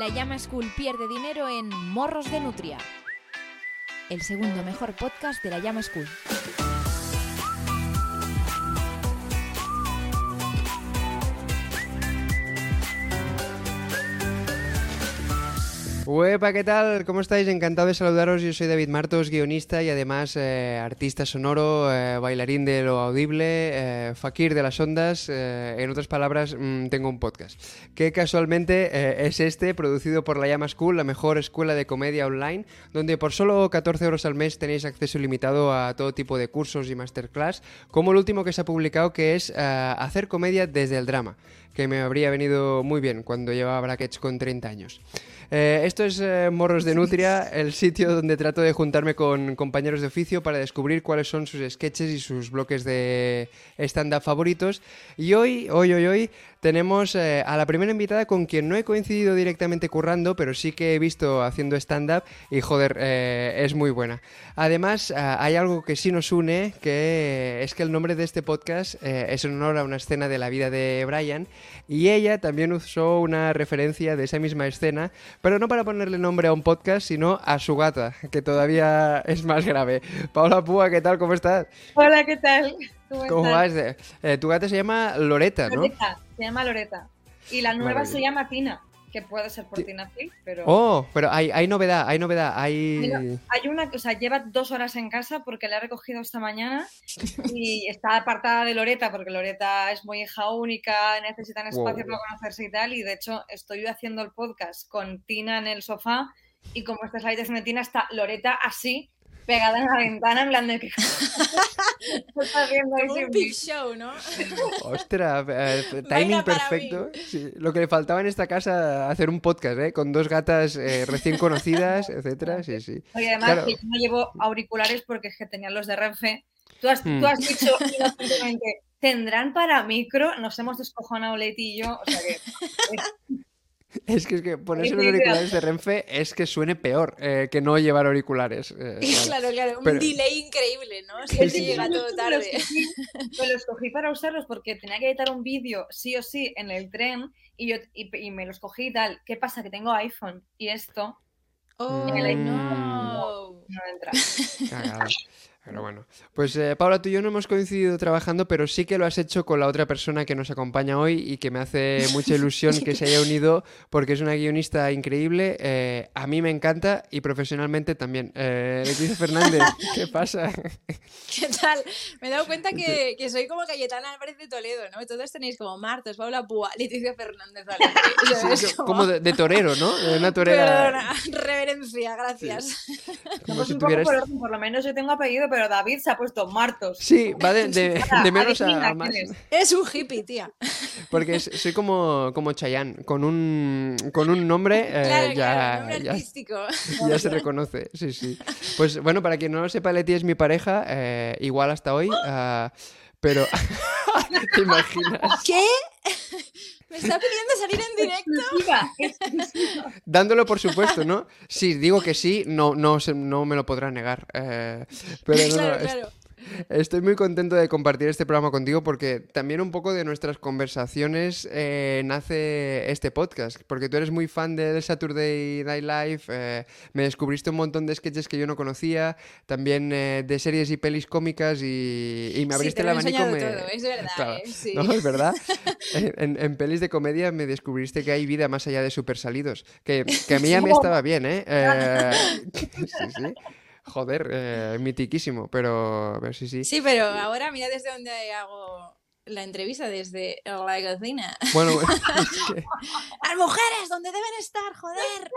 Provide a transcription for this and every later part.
La Llama School pierde dinero en Morros de Nutria. El segundo mejor podcast de La Llama School. Huepa, ¿qué tal? ¿Cómo estáis? Encantado de saludaros. Yo soy David Martos, guionista y además eh, artista sonoro, eh, bailarín de lo audible, eh, fakir de las ondas. eh, en otras palabras, mm, tengo un podcast que casualmente eh, es este, producido por La Llama School, la mejor escuela de comedia online, donde por solo 14 euros al mes tenéis acceso ilimitado a todo tipo de cursos y masterclass, como el último que se ha publicado, que es eh, hacer comedia desde el drama, que me habría venido muy bien cuando llevaba brackets con 30 años. Eh, esto es eh, Morros de Nutria, el sitio donde trato de juntarme con compañeros de oficio para descubrir cuáles son sus sketches y sus bloques de stand-up favoritos. Y hoy, hoy, hoy, hoy, tenemos eh, a la primera invitada con quien no he coincidido directamente currando, pero sí que he visto haciendo stand-up y joder, eh, es muy buena. Además, ah, hay algo que sí nos une, que es que el nombre de este podcast eh, es en honor a una escena de la vida de Brian y ella también usó una referencia de esa misma escena, pero no para ponerle nombre a un podcast, sino a su gata, que todavía es más grave. Paula Púa, ¿qué tal? ¿Cómo estás? Hola, ¿qué tal? ¿Cómo vas? Eh, tu gata se llama Loreta, ¿no? Loreta, se llama Loreta. Y la nueva se llama Tina, que puede ser por Tina Fey, pero... Oh, pero hay, hay novedad, hay novedad, hay... Mira, hay una, o sea, lleva dos horas en casa porque la he recogido esta mañana y está apartada de Loreta porque Loreta es muy hija única, necesitan espacio Wow. para conocerse y tal. Y de hecho, estoy haciendo el podcast con Tina en el sofá y como esta es la habitación de Tina, está Loreta así, pegada en la ventana, en plan de que. ¿Qué está haciendo ahí Como un big show, ¿no? Ostras, eh, timing perfecto. Sí, lo que le faltaba en esta casa, hacer un podcast, ¿eh? Con dos gatas eh, recién conocidas, etcétera, sí, sí. Oye, además Claro. que yo no llevo auriculares porque es que tenía los de Renfe. Tú has, Mm. tú has dicho inocentemente, ¿tendrán para micro? Nos hemos descojonado Leti y yo. O sea que Es que, es que ponerse los auriculares de Renfe es que suene peor eh, que no llevar auriculares. eh, claro. Claro, un Pero- delay increíble, ¿no? Siempre sí, llega sí. todo los, tarde. cogí, me los cogí para usarlos porque tenía que editar un vídeo sí o sí en el tren y, yo, y, y me los cogí y tal. ¿Qué pasa? Que tengo iPhone y esto Oh, no. no entra. Cagada. Pero bueno. Pues eh, Paula, tú y yo no hemos coincidido trabajando, pero sí que lo has hecho con la otra persona que nos acompaña hoy y que me hace mucha ilusión que se haya unido porque es una guionista increíble. eh, a mí me encanta y profesionalmente también. Eh, Leticia Fernández, ¿qué pasa? ¿Qué tal? Me he dado cuenta que, que soy como Cayetana Álvarez de Toledo, ¿no? Todos tenéis como Martos, Paula Púa, Leticia Fernández. Sí, como de, de torero, ¿no? De una torera. Perdona, reverencia, gracias. Como si un poco por orden, por lo menos yo tengo apellido, pero David se ha puesto Martos. Sí, va de, de- Ahora, de menos a, más. es. Un hippie, tía. Porque es- soy como, como Chayanne, con un, con un nombre eh, Claro, ya, claro, nombre ya, artístico. ya se reconoce. Sí, sí. Pues bueno, para quien no lo sepa, Leti es mi pareja, eh, igual hasta hoy, ah, pero ¿te imaginas? ¿Qué? ¿Me está pidiendo salir en directo? Exclusiva, exclusiva. Dándolo por supuesto, ¿no? Si digo que sí, no, no, se- no me lo podrá negar. eh, pero no, no, claro, es- claro. Estoy muy contento de compartir este programa contigo porque también un poco de nuestras conversaciones eh, nace este podcast. Porque tú eres muy fan del Saturday Night Live, eh, me descubriste un montón de sketches que yo no conocía, también eh, de series y pelis cómicas y, y me Sí, abriste te el lo he abanico. me- todo, es verdad, Claro. ¿eh? Sí. No, es verdad. En, pelis de comedia me descubriste que hay vida más allá de super salidos. Que, que a mí ya me estaba bien, ¿eh? Eh, sí, sí. Joder, eh, mitiquísimo, pero, pero sí, sí. Sí, pero ahora mira desde dónde hago la entrevista, desde la cocina. Bueno, es que, ¡Las mujeres! ¿Dónde deben estar? ¡Joder!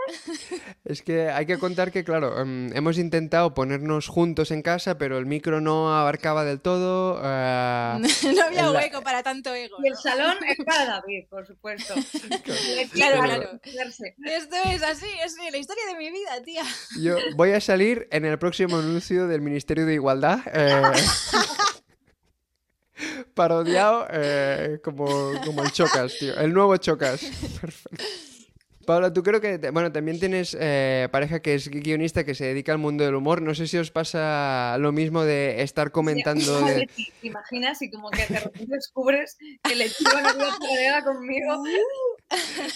es que hay que contar que, claro, em, hemos intentado ponernos juntos en casa, pero el micro no abarcaba del todo. eh, no había en la- hueco para tanto ego. Y el ¿no? salón es para David, por supuesto. Claro, claro. Esto es así, es la historia de mi vida, tía. Yo voy a salir en el próximo anuncio del Ministerio de Igualdad. eh, parodiado eh, como, como el Chocas, tío. El nuevo Chocas. Perfecto. Paula, tú creo que, te- bueno, también tienes eh, pareja que es guionista que se dedica al mundo del humor. No sé si os pasa lo mismo de estar comentando Sí, de... ¿Te imaginas? Y como que de repente descubres que le chivan a una pareja conmigo.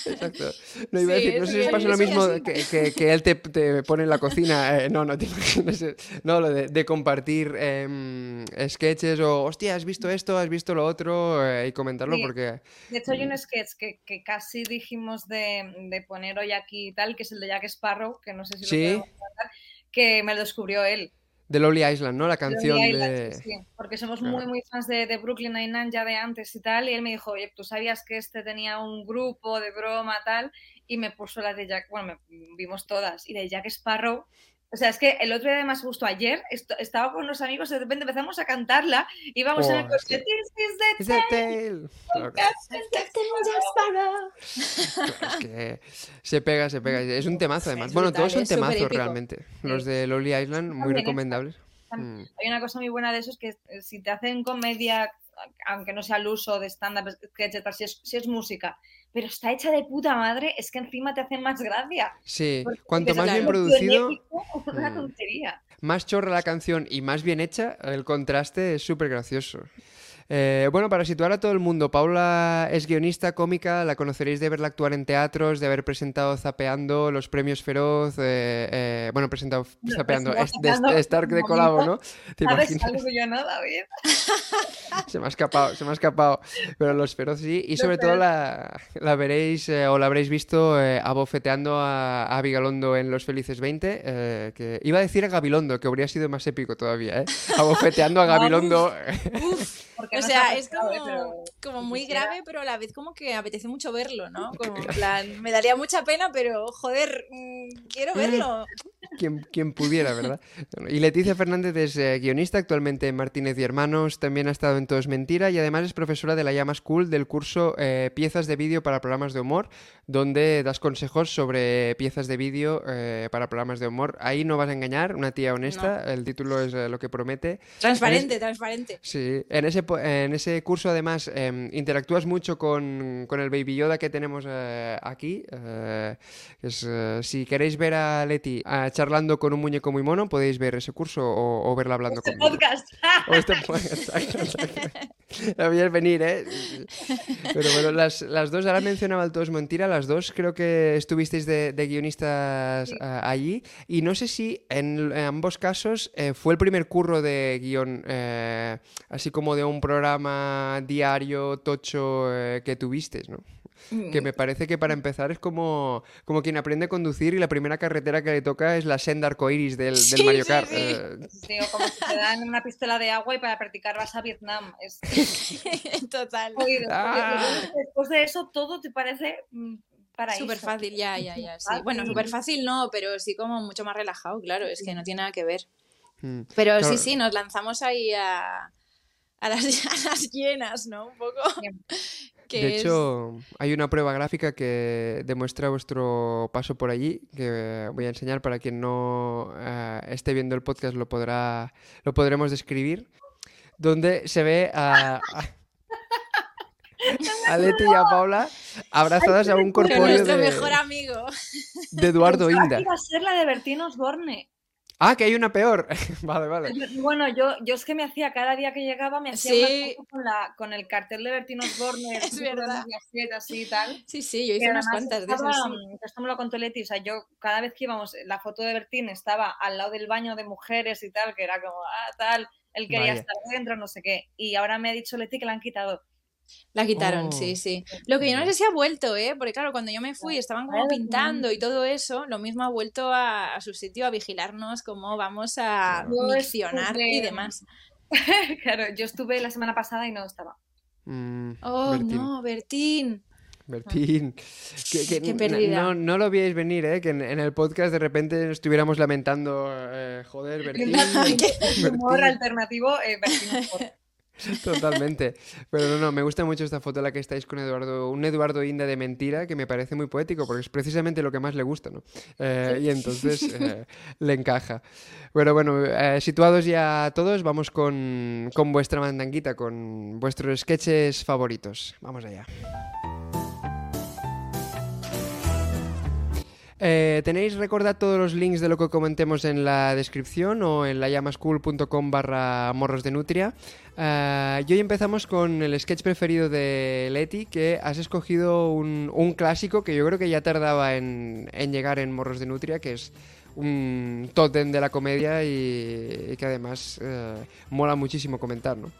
Exacto. No iba a decir, no sé si os pasa lo mismo que, que- que él te, te pone en la cocina. eh, no, no te imaginas. eh, No, lo de, de compartir em, sketches o, hostia, has visto esto, has visto lo otro eh, y comentarlo Sí. porque. De hecho, hay un sketch que, que casi dijimos de, de poner hoy aquí y tal, que es el de Jack Sparrow, que no sé si lo Sí. podemos contar, que me lo descubrió él. De Lonely Island, ¿no? La canción Island, de. sí, sí, porque somos Claro. muy, muy fans de, de Brooklyn Nine-Nine ya de antes y tal, y él me dijo, oye, ¿tú sabías que este tenía un grupo de broma tal? Y me puso las de Jack, bueno, me- vimos todas, y de Jack Sparrow. O sea, es que el otro día además justo ayer estaba con los amigos y de repente empezamos a cantarla y vamos en el coche, que- This is the tale. Es que se pega, se pega. Es un temazo, además. es Bueno, brutal, todos son temazos realmente. Los de Lonely Island, muy recomendables. Mm. Hay una cosa muy buena de eso, es que eh, si te hacen comedia, aunque no sea al uso de stand-up, sketch, y tal, si es, si es música, pero está hecha de puta madre, es que encima te hace más gracia. Sí, Porque cuanto más bien producido, Una Mm. tontería. más chorra la canción y más bien hecha, el contraste es súper gracioso. Eh, bueno, para situar a todo el mundo, Paula es guionista cómica, la conoceréis de verla actuar en teatros, de haber presentado Zapeando los premios Feroz, eh, eh, bueno, presentado No, Zapeando, es- de- Stark de colabo, ¿no? ¿Te ¿Sabes algo yo no, David? Se me ha escapado, se me ha escapado. Pero los feroz sí. Y sobre todo la, la veréis o la habréis visto abofeteando a, a Vigalondo en Los Felices 20. eh, que iba a decir a Gabilondo, que habría sido más épico todavía, ¿eh? Abofeteando a. Gabilondo. Porque O sea, es como, ¿eh? Pero como muy quisiera. grave, pero a la vez como que apetece mucho verlo, ¿no? Como en plan, me daría mucha pena, pero joder, mm, quiero verlo. quien, quien pudiera, ¿verdad? Y Leticia Fernández es eh, guionista actualmente en Martínez y Hermanos, también ha estado en Todo es Mentira y además es profesora de la Llama School del curso eh, Piezas de Vídeo para Programas de Humor, donde das consejos sobre piezas de vídeo eh, para programas de humor. Ahí no vas a engañar, una tía honesta, el título es lo que promete. Transparente, transparente. Sí, en ese, en ese curso además em, interactúas mucho con, con el Baby Yoda que tenemos eh, aquí. eh, es, eh, si queréis ver a Leti charlando con un muñeco muy mono, podéis ver ese curso o, o verla hablando Este conmigo. podcast. O este podcast, La veías venir, ¿eh? Pero bueno, las, las dos, ahora mencionaba el todo es mentira, las dos creo que estuvisteis de, de guionistas Sí. ah, allí y no sé si en, en ambos casos eh, fue el primer curro de guion, eh, así como de un programa diario tocho eh, que tuvisteis, ¿no? Que me parece que para empezar es como, como quien aprende a conducir y la primera carretera que le toca es la senda arcoiris del, del Sí, Mario Kart. sí. eh, Sí, o como si te dan una pistola de agua y para practicar vas a Vietnam. Es Total. Ah. Después de eso todo te parece mm. Súper fácil, ya, ya, ya. Sí. Bueno, súper fácil no, pero sí como mucho más relajado, claro, es que no tiene nada que ver. mm. Pero Claro. sí, sí, nos lanzamos ahí a, a, las, a las llenas, ¿no? Un poco. Que De es- hecho, hay una prueba gráfica que demuestra vuestro paso por allí, que voy a enseñar para quien no eh, esté viendo el podcast, lo podrá, lo podremos describir, donde se ve a, a, a Leti y a Paula abrazadas a un corpóreo nuestro de, mejor amigo. de Eduardo Inda. iba a ser la de Bertín Osborne. Ah, que hay una peor. Vale, vale. Bueno, yo, yo es que me hacía, cada día que llegaba, me hacía Sí. una foto con, la, con el cartel de Bertín Osborne, el Es verdad. Así y tal. Sí, sí, yo hice unas cuantas de esas. sí. mm, Esto me lo contó Leti, o sea, yo cada vez que íbamos, la foto de Bertín estaba al lado del baño de mujeres y tal, que era como, ah, tal, él quería Vaya. estar dentro, no sé qué. Y ahora me ha dicho Leti que la han quitado. La quitaron, Oh. sí, sí. Lo que yo no sé si ha vuelto, ¿eh? Porque claro, cuando yo me fui estaban como Claro, pintando y todo eso, lo mismo ha vuelto a, a su sitio a vigilarnos cómo vamos a miccionar y demás. claro, yo estuve la semana pasada y no estaba. Mm, Oh, Bertín. no, Bertín. Bertín. Que, que Qué pérdida. No, no lo veíais venir, ¿eh? Que en, en el podcast de repente estuviéramos lamentando, eh, joder, Bertín. Humor alternativo, eh, Bertín. Totalmente. Pero no, no, me gusta mucho esta foto en la que estáis con Eduardo, un Eduardo Inda de mentira que me parece muy poético porque es precisamente lo que más le gusta, ¿no? Eh, y entonces eh, le encaja. Bueno, bueno, eh, situados ya todos, vamos con, con vuestra mandanguita, con vuestros sketches favoritos. Vamos allá. Eh, Tenéis, recordad todos los links de lo que comentemos en la descripción o en layamascool.com barra morros de nutria. Eh, y hoy empezamos con el sketch preferido de Leti, que has escogido un, clásico que yo creo que ya tardaba en, llegar en Morros de Nutria, que es un tótem de la comedia y, que además eh, mola muchísimo comentar, ¿no?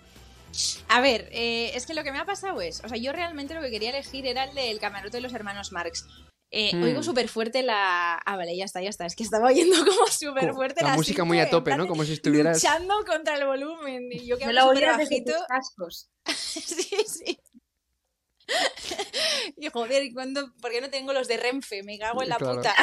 A ver, es que lo que me ha pasado es, o sea, yo realmente lo que quería elegir era el del camarote de los hermanos Marx. Eh, Hmm. Oigo súper fuerte la... Ah, vale, ya está, ya está. Es que estaba oyendo como súper fuerte la la, música muy a tope, ¿no? Como si estuvieras... Luchando contra el volumen. Y yo que oías desde bajito. tus cascos. sí, sí. Y joder, ¿y cuándo? ¿por qué no tengo los de Renfe? Me cago en la Claro. puta.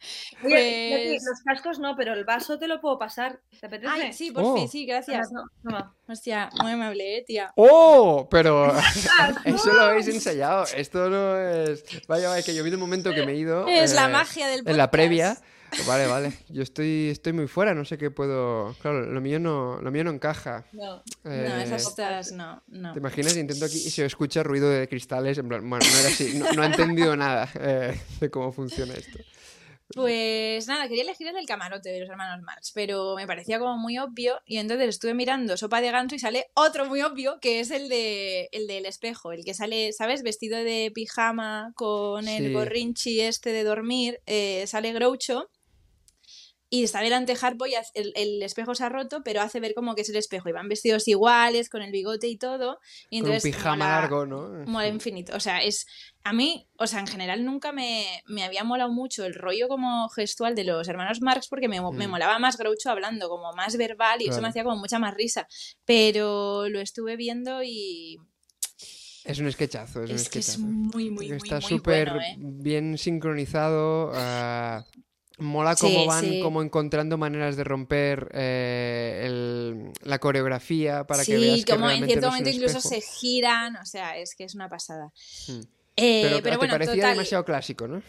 Oye, Pues- los cascos no, pero el vaso te lo puedo pasar. ¿Te apetece? Ay, sí, por Oh. fin, sí, gracias. Toma. Hostia, muy amable, eh, tía. ¡Oh! Pero eso lo habéis ensayado. Esto no es... Vaya, vaya, que yo vi un momento que me he ido... Es la eh, magia del podcast. En la previa. Vale, vale. Yo estoy, estoy muy fuera, no sé qué puedo... Claro, lo mío no, lo mío no encaja. No. No, Eh, esas estas no, no. ¿Te imaginas? Intento aquí y se escucha ruido de cristales. En plan, bueno, no era así. No, no ha entendido nada eh, de cómo funciona esto. Pues nada, quería elegir el del camarote de los hermanos Marx, pero me parecía como muy obvio y entonces estuve mirando Sopa de Ganso y sale otro muy obvio que es el de el del espejo, el que sale, ¿sabes? Vestido de pijama con el Sí. gorrinchi este de dormir, eh, sale Groucho y está delante Harpo y el, el espejo se ha roto, pero hace ver como que es el espejo y van vestidos iguales, con el bigote y todo. Y Con un entonces pijama mola- largo, ¿no? mola infinito. O sea, es. A mí, o sea, en general nunca me, me había molado mucho el rollo como gestual de los hermanos Marx porque me, mo- me Mm. molaba más Groucho hablando, como más verbal y eso Claro. me hacía como mucha más risa. Pero lo estuve viendo y. Es un sketchazo, es, un Es que es sketchazo. muy, muy, muy, Está súper bueno, ¿eh? bien sincronizado. ah, mola Sí, cómo van sí. como encontrando maneras de romper eh, el- la coreografía para que sí, veas que como en realmente cierto momento incluso se giran, o sea, es que es una pasada. Mm. Eh, Pero, pero, te bueno, parecía total, demasiado clásico, ¿no?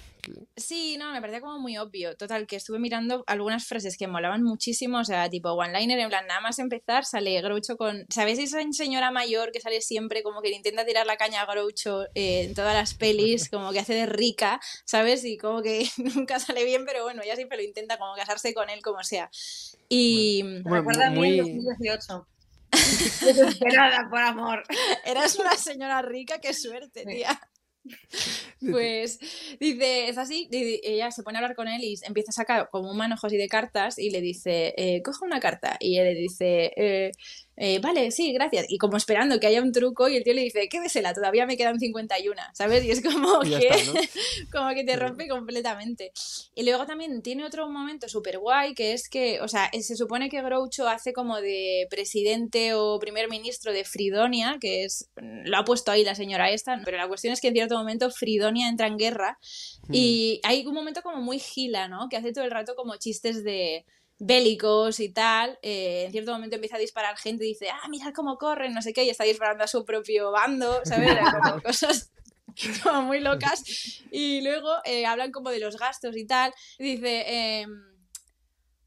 Sí, no, me parecía como muy obvio. Total, que estuve mirando algunas frases que molaban muchísimo, o sea, tipo one-liner, en plan, nada más empezar, sale Groucho con... ¿Sabéis esa señora mayor que sale siempre como que le intenta tirar la caña a Groucho eh, en todas las pelis, como que hace de rica, ¿sabes? Y como que nunca sale bien, pero bueno, ella siempre lo intenta como casarse con él como sea. Y Me Bueno, recuerda a mí muy- en 2018. Desesperada por amor. eras una señora rica, qué suerte, Sí. tía. Pues dice, es así, ella se pone a hablar con él y empieza a sacar como un manojo así de cartas y le dice, eh, coge una carta. Y él le dice, eh, eh, vale, sí, gracias. Y como esperando que haya un truco y el tío le dice, quédesela, todavía me quedan 51, ¿sabes? Y es como Y que, está, ¿no? como que te rompe completamente. Y luego también tiene otro momento súper guay que es que, o sea, eh, se supone que Groucho hace como de presidente o primer ministro de Fridonia, que es, lo ha puesto ahí la señora esta, pero la cuestión es que en cierto momento Fridonia entra en guerra Hmm. y hay un momento como muy gila, ¿no? Que hace todo el rato como chistes de bélicos y tal, eh, en cierto momento empieza a disparar gente y dice, ah, mirad cómo corren, no sé qué, y está disparando a su propio bando, ¿sabes? Como cosas como muy locas. Y luego eh, hablan como de los gastos y tal. Y dice, em,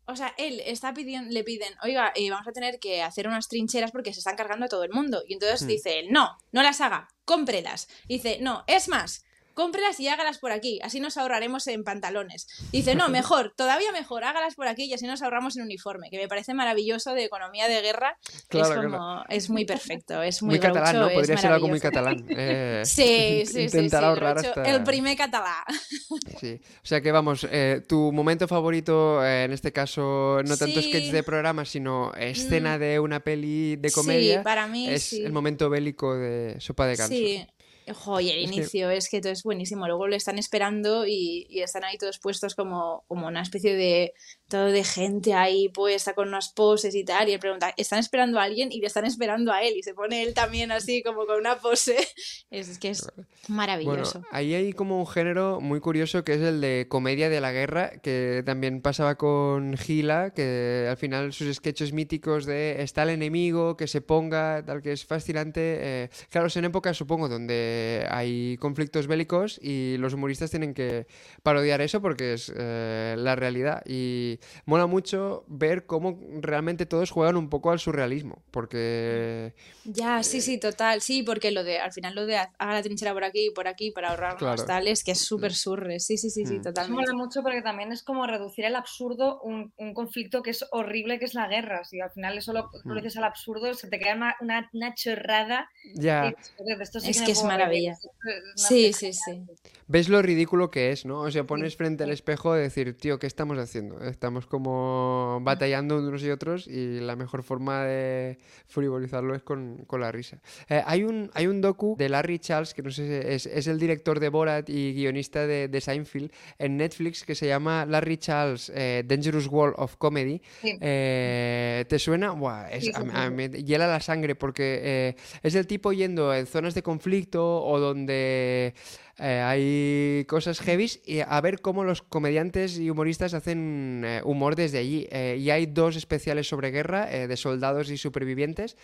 o sea, él está pidiendo, le piden, oiga, eh, vamos a tener que hacer unas trincheras porque se están cargando a todo el mundo. Y entonces Hmm. dice, no, no las haga, cómprelas. Dice, no, es más. Cómprelas y hágalas por aquí, así nos ahorraremos en pantalones. Dice, no, mejor, todavía mejor, hágalas por aquí y así nos ahorramos en uniforme, que me parece maravilloso de economía de guerra. Claro, es claro. como, es muy perfecto, es muy, Muy catalán, ¿no? Podría ser algo muy catalán. eh, Sí, sí, sí, intentar sí, ahorrar hasta... El primer catalá. Sí, o sea que vamos, eh, tu momento favorito, eh, en este caso, no tanto Sí. sketch de programa, sino escena Mm. de una peli de comedia, Sí, para mí es el momento bélico de Sopa de Ganso. Sí. Jo, y el Es que- inicio es que todo es buenísimo. Luego lo están esperando y, y están ahí todos puestos como, como una especie de todo de gente ahí puesta con unas poses y tal. Y él pregunta, ¿están esperando a alguien? Y le están esperando a él. Y se pone él también así como con una pose. Es, es que es Bueno, maravilloso. ahí hay como un género muy curioso que es el de comedia de la guerra, que también pasaba con Gila, que al final sus sketches míticos de está el enemigo, que se ponga, tal, que es fascinante. eh, claro, son épocas, supongo, donde donde hay conflictos bélicos y los humoristas tienen que parodiar eso porque es eh, la realidad. Y mola mucho ver cómo realmente todos juegan un poco al surrealismo, porque... Ya, sí, sí, total, sí, porque lo de, al final lo de haga la trinchera por aquí y por aquí para ahorrarnos Claro. tal, es que es súper surre, sí, sí, sí, sí, Mm. Totalmente. mola mucho porque también es como reducir al absurdo un, un conflicto que es horrible, que es la guerra. Si al final eso lo, Mm. lo dices al absurdo, se te queda una, una, una chorrada. Ya... y dices, "Joder, de esto sí Es que es puedo reír". maravilla. Es una Sí, sí, sí. ves lo ridículo que es, ¿no? O sea, pones frente al espejo de decir, tío, ¿qué estamos haciendo? Estamos como batallando unos y otros y la mejor forma de frivolizarlo es con, con la risa. Eh, hay, un, hay un docu de Larry Charles, que no sé si es, es el director de Borat y guionista de, de Seinfeld, en Netflix, que se llama Larry Charles eh, Dangerous World of Comedy. Sí. Eh, ¿Te suena? Buah, es- Sí, sí, a- a- me hiela la sangre porque es el tipo yendo en zonas de conflicto o donde eh, hay cosas heavies y a ver cómo los comediantes y humoristas hacen eh, humor desde allí. Eh, y hay dos especiales sobre guerra de soldados y supervivientes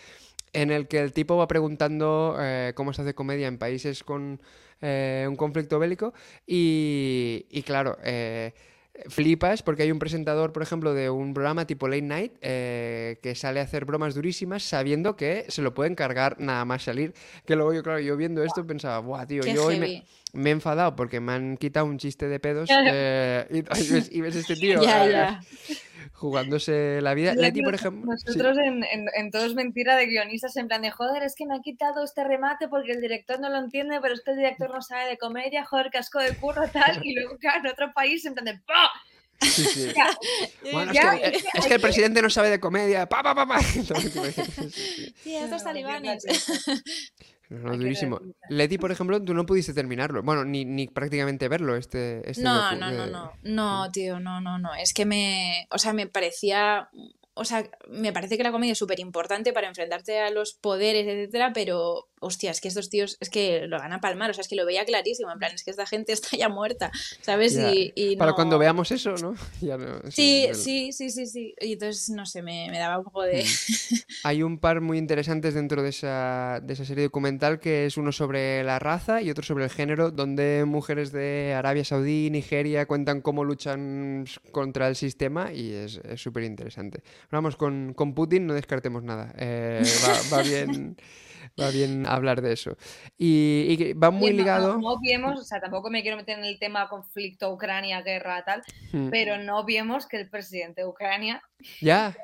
en el que el tipo va preguntando cómo se hace comedia en países con un conflicto bélico y, y claro, flipas porque hay un presentador, por ejemplo, de un programa tipo Late Night eh, que sale a hacer bromas durísimas sabiendo que se lo pueden cargar nada más salir. Que luego yo, claro, yo viendo esto pensaba, buah, tío, Qué yo hoy me, he enfadado porque me han quitado un chiste de pedos eh, y, y ves, y ves este tío Ya, eh, ya. jugándose la vida. Leti, por ejemplo... sí. Nosotros en, en, en Todo es Mentira de guionistas, en plan de joder, es que me ha quitado este remate porque el director no lo entiende, pero es que el director no sabe de comedia, joder, casco de curro, tal. Y luego, claro, en otro país, en plan de ¡pah! Sí, sí. Ya, Bueno, es, ya, que, es- es que el presidente no sabe de comedia. Pa, pa, pa, pa. Sí, estos talibanes. No, durísimo. Leti, por ejemplo, tú no pudiste terminarlo. Bueno, ni, ni prácticamente verlo, este, este No, no, no, no, no, tío, no, no, no. Es que me, o sea, me parecía, o sea, me parece que la comedia es súper importante para enfrentarte a los poderes, etcétera, pero, hostia, es que estos tíos, es que lo van a palmar, o sea, es que lo veía clarísimo, en plan, es que esta gente está ya muerta, ¿sabes? Y, y Para cuando veamos eso, ¿no? Ya no Sí, sí, sí, sí, sí. Y entonces, no sé, me, me daba un poco de... Hay un par muy interesantes dentro de esa, de esa serie documental que es uno sobre la raza y otro sobre el género, donde mujeres de Arabia Saudí, Nigeria cuentan cómo luchan contra el sistema y es es súper interesante. Vamos, con, con Putin no descartemos nada. Eh, va, va bien, va bien hablar de eso. Y, y va muy Oye, no- ligado... No, no obviemos, o sea, tampoco me quiero meter en el tema conflicto, Ucrania, guerra, tal, Hmm. pero no obviemos que el presidente de Ucrania, Ya,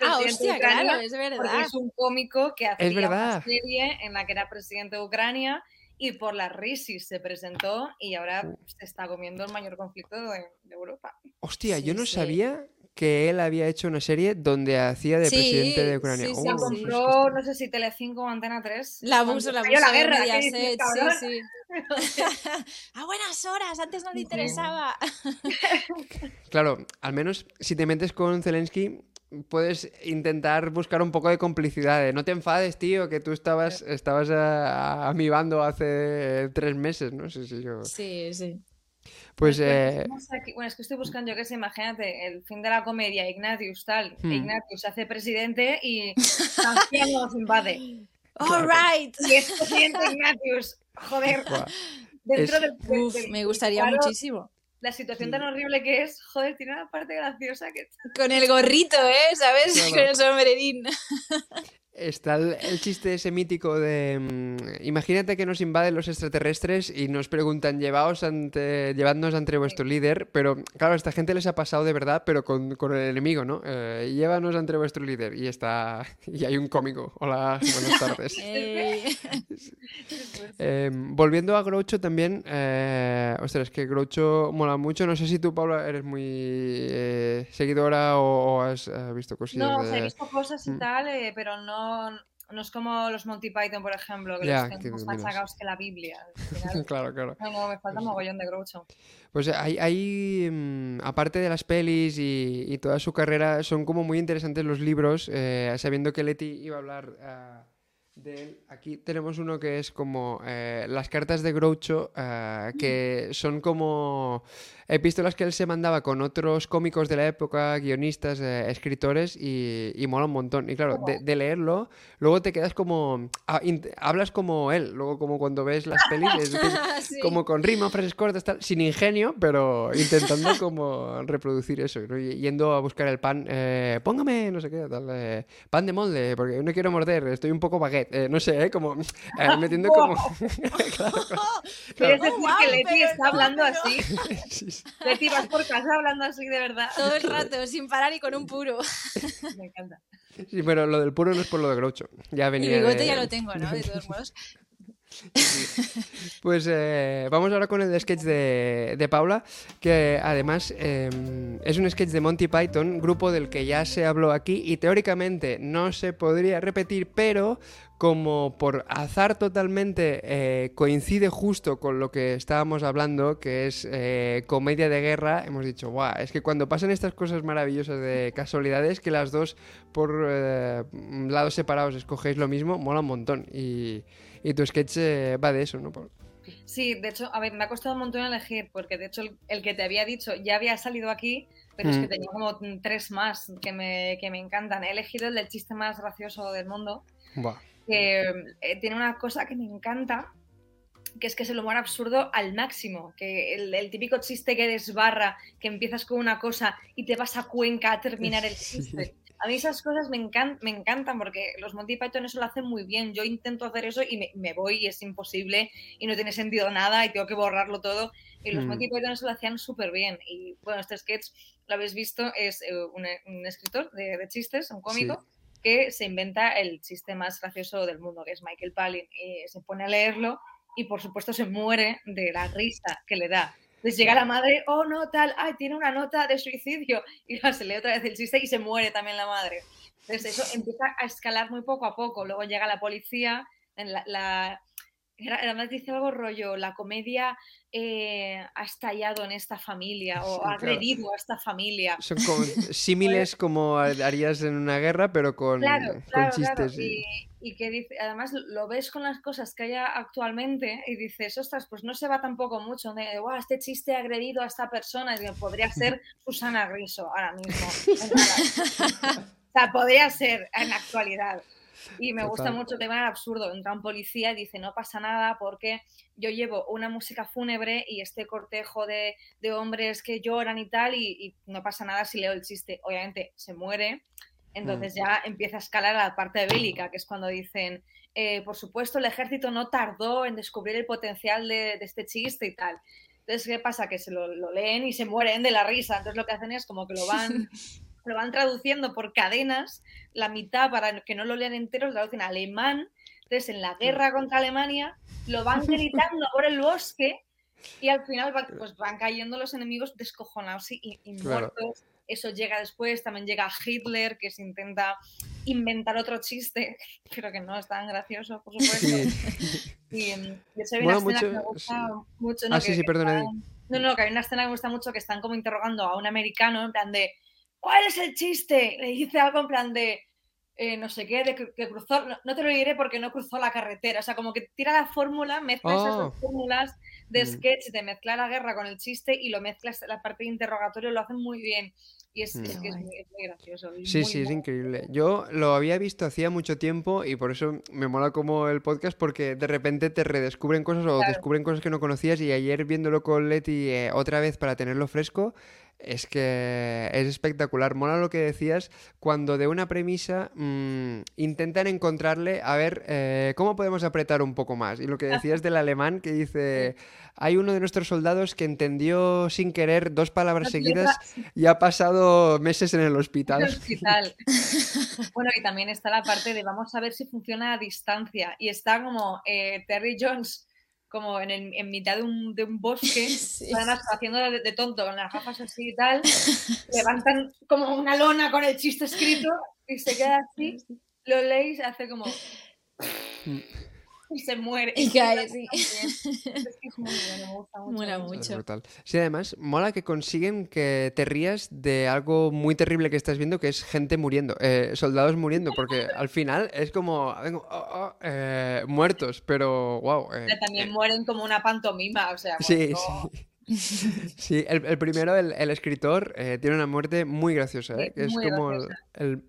Ah, hostia, Ucrania, claro, es porque verdad. es un cómico que hacía una serie en la que era presidente de Ucrania y por la crisis se presentó y ahora se está comiendo el mayor conflicto de, de Europa. hostia, yo Sí, no sí. sabía que él había hecho una serie donde hacía de Sí, presidente de Ucrania. sí, sí, La Oh, compró, no sé si Telecinco o Antena 3. La abuso, la abuso la guerra, sí, sí. A buenas horas, antes no le interesaba. Claro, al menos si te metes con Zelensky, puedes intentar buscar un poco de complicidad. de, No te enfades, tío, que tú estabas, estabas a, a mi bando hace tres meses, ¿no? Sí, sí, yo- Sí, sí. Pues, Bueno, eh, estamos aquí- Bueno, es que estoy buscando, yo qué sé, imagínate, el fin de la comedia, Ignatius, tal. Hmm. Ignatius se hace presidente y Francia nos invade. All right. Y es presidente Ignatius. Joder, dentro Es- del, del- Uf, del- me gustaría claro, muchísimo. La situación tan horrible que es, joder, tiene una parte graciosa que. Con el gorrito, ¿eh? ¿Sabes? Claro. Con el sombrerín. Está el, el chiste ese mítico de... mm, imagínate que nos invaden los extraterrestres y nos preguntan, llevaos ante, llevadnos ante vuestro líder, pero claro, a esta gente les ha pasado de verdad, pero con, con el enemigo, ¿no? Eh, llévanos ante vuestro líder y está... Y hay un cómico. Hola, buenas tardes. Eh, Eh, volviendo a Groucho también, eh, ostras, que Groucho mola mucho. No sé si tú, Paula, eres muy eh, seguidora o, o has visto cosillas No, o sea, he de... visto cosas y Mm. tal, pero no, no es como los Monty Python, por ejemplo, que Ya, los menos. más sacados que la Biblia. Final, claro, claro. no, me falta mogollón de Groucho. Pues hay, hay, mm, aparte de las pelis y, y toda su carrera, son como muy interesantes los libros, eh, sabiendo que Leti iba a hablar ah, de él. Aquí tenemos uno que es como eh, las cartas de Groucho, eh, que son como epístolas que él se mandaba con otros cómicos de la época, guionistas, eh, escritores, y, y mola un montón. Y claro, de, de leerlo, luego te quedas como... ah, hablas como él, luego como cuando ves las pelis, es decir, Sí. como con rima, frases cortas, tal, sin ingenio, pero intentando como reproducir eso, ¿no? Yendo a buscar el pan, eh, póngame, no sé qué, tal, eh, pan de molde, porque no quiero morder, estoy un poco baguette, eh, no sé, eh, como eh, metiendo como... Claro, claro, ¿Quieres claro. decir que Leti está hablando así? Sí, Leti, vas por casa hablando así de verdad. Todo el rato, sin parar y con un puro. Me encanta. Sí, pero lo del puro no es por lo de Groucho, ya Y venía bigote de- ya lo tengo, ¿no? De todos modos. Pues eh, vamos ahora con el sketch de, de Paula, que además eh, es un sketch de Monty Python, grupo del que ya se habló aquí y teóricamente no se podría repetir, pero como por azar totalmente eh, coincide justo con lo que estábamos hablando, que es eh, comedia de guerra, hemos dicho, guau, es que cuando pasan estas cosas maravillosas de casualidades, que las dos por eh, lados separados escogéis lo mismo, mola un montón. Y, y tu sketch va de eso, ¿no? Sí, de hecho, a ver, me ha costado un montón elegir, porque de hecho el, el que te había dicho ya había salido aquí, pero es que Mm. tenía como tres más que me, que me encantan. He elegido el del chiste más gracioso del mundo, Buah. Que eh, tiene una cosa que me encanta, que es que es el humor absurdo al máximo, que el, el típico chiste que desbarra, que empiezas con una cosa y te vas a Cuenca a terminar el chiste. A mí esas cosas me, encan- me encantan porque los Monty Python eso lo hacen muy bien. Yo intento hacer eso y me, me voy y es imposible y no tiene sentido nada y tengo que borrarlo todo. Y los Mm. Monty Python eso lo hacían súper bien. Y bueno, este sketch, lo habéis visto, es eh, un, un escritor de, de chistes, un cómico, que se inventa el chiste más gracioso del mundo, que es Michael Palin. Y se pone a leerlo y por supuesto se muere de la risa que le da. Entonces llega la madre, oh no, tal, ay, tiene una nota de suicidio. Y se lee otra vez el chiste y se muere también la madre. Entonces eso empieza a escalar muy poco a poco. Luego llega la policía, la, la- además dice algo rollo, la comedia eh, ha estallado en esta familia o Sí, ha claro. agredido a esta familia. Son como símiles como harías en una guerra, pero con, Claro, con claro, claro. chistes. y- Y, que dice, además lo ves con las cosas que hay actualmente y dices, ostras, pues no se va tampoco mucho de, "Guau, este chiste ha agredido a esta persona, y podría ser Susana Griso ahora mismo. o sea, podría ser en la actualidad. Y me gusta Total. mucho el tema del absurdo. Entra un policía y dice, no pasa nada porque yo llevo una música fúnebre y este cortejo de, de hombres que lloran y tal, y, y no pasa nada si leo el chiste. Obviamente se muere, entonces ya empieza a escalar a la parte bélica, que es cuando dicen, eh, por supuesto, el ejército no tardó en descubrir el potencial de, de este chiste y tal. Entonces, ¿qué pasa? Que se lo, lo leen y se mueren de la risa. Entonces, lo que hacen es como que lo van, lo van traduciendo por cadenas, la mitad para que no lo lean entero, lo traducen a alemán. Entonces, en la guerra contra Alemania, lo van gritando por el bosque y al final va- pues, van cayendo los enemigos descojonados y, y Claro. muertos. Eso llega después, también llega Hitler, que se intenta inventar otro chiste, pero que no es tan gracioso, por supuesto. Sí. Y hecho hay Mola una escena que me gusta mucho. Ah, sí, que- sí, perdona, están- No, no, que hay una escena que me gusta mucho que están como interrogando a un americano en plan de ¿cuál es el chiste? Le dice algo en plan de eh, no sé qué, de que, que cruzó, no, no te lo diré porque no cruzó la carretera. O sea, como que tira la fórmula, mezcla esas dos Oh. fórmulas de Mm. sketch, de mezclar la guerra con el chiste y lo mezclas la parte de interrogatorio, lo hacen muy bien. Y es, Mm. es que es muy, es muy gracioso. Sí, muy sí, es increíble. Yo lo había visto hacía mucho tiempo y por eso me mola como el podcast porque de repente te redescubren cosas o Claro. descubren cosas que no conocías y ayer viéndolo con Leti eh, otra vez para tenerlo fresco, es que es espectacular. Mola lo que decías cuando de una premisa mm, intentan encontrarle, a ver, eh, ¿cómo podemos apretar un poco más? Y lo que decías del alemán que dice, hay uno de nuestros soldados que entendió sin querer dos palabras seguidas y ha pasado meses en el el hospital. hospital. bueno, y también está la parte de vamos a ver si funciona a distancia. Y está como eh, Terry Jones como en, el- en mitad de un, de un bosque, Sí. además haciendo de, de tonto con las gafas así y tal, levantan como una lona con el chiste escrito y se queda así, lo leéis, hace como... y se muere. Y cae, sí. Es que es muy bueno, me gusta mucho. Mola eso. Es mucho. brutal. Sí, además, mola que consiguen que te rías de algo muy terrible que estás viendo, que es gente muriendo, eh, soldados muriendo, porque al final es como, vengo, oh, oh, eh, muertos, pero wow. eh, Pero También eh, mueren como una pantomima, o sea, Sí, sí. Sí, el, el primero, el, el escritor, eh, tiene una muerte muy graciosa, ¿eh? Que es muy como el-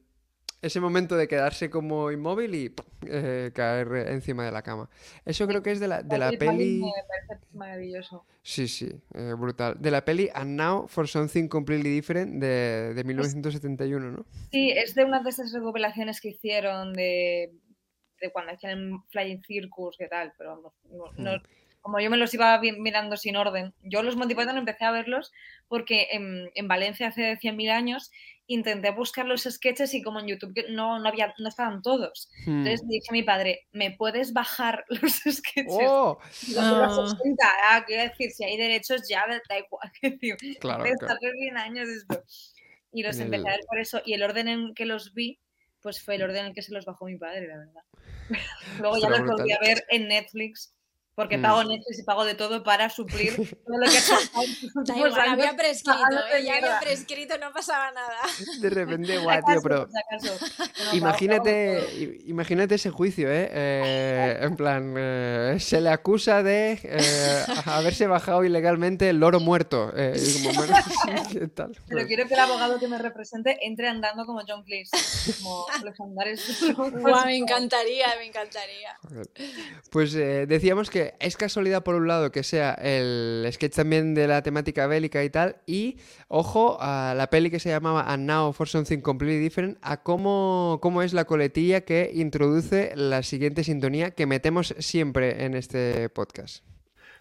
ese momento de quedarse como inmóvil y eh, caer encima de la cama. Eso creo que es de la, de la peli... Me parece maravilloso. Sí, sí, eh, brutal. De la peli And Now for Something Completely Different de, de 1971, ¿no? Sí, es de una de esas recopilaciones que hicieron de, de cuando hacían Flying Circus, ¿qué tal? Pero no- no- no- como yo me los iba mirando sin orden, yo los Monty Python empecé a verlos porque en, en Valencia hace 100.000 años intenté buscar los sketches y como en YouTube no, no, había, no estaban todos. Hmm. Entonces dije a mi padre, ¿me puedes bajar los sketches? ¡Oh! Los de los Ah. 60, ah, quiero decir, si hay derechos ya da igual. Claro, claro. hace 100 años esto. Y los En empecé el- a ver por eso. Y el orden en que los vi, pues fue el orden en el que se los bajó mi padre, la verdad. Luego ya los volví brutal. a ver en Netflix, porque Mm. pago Netflix y pago de todo para suplir todo lo que ha igual, había prescrito, ¿eh? ya había prescrito, no pasaba nada. De repente, guau, tío, pero... No, Imagínate, pago imagínate ese juicio, ¿eh? Eh, en plan, eh, se le acusa de eh, haberse bajado ilegalmente el loro muerto. eh, y como, bueno, ¿qué tal? Pero Pues, quiero que el abogado que me represente entre andando como John Cleese, como legendarios. Guau, me encantaría, me encantaría. Pues eh, decíamos que es casualidad, por un lado, que sea el sketch también de la temática bélica y tal, y ojo a la peli que se llamaba And Now for Something Completely Different, a cómo, cómo es la coletilla que introduce la siguiente sintonía que metemos siempre en este podcast.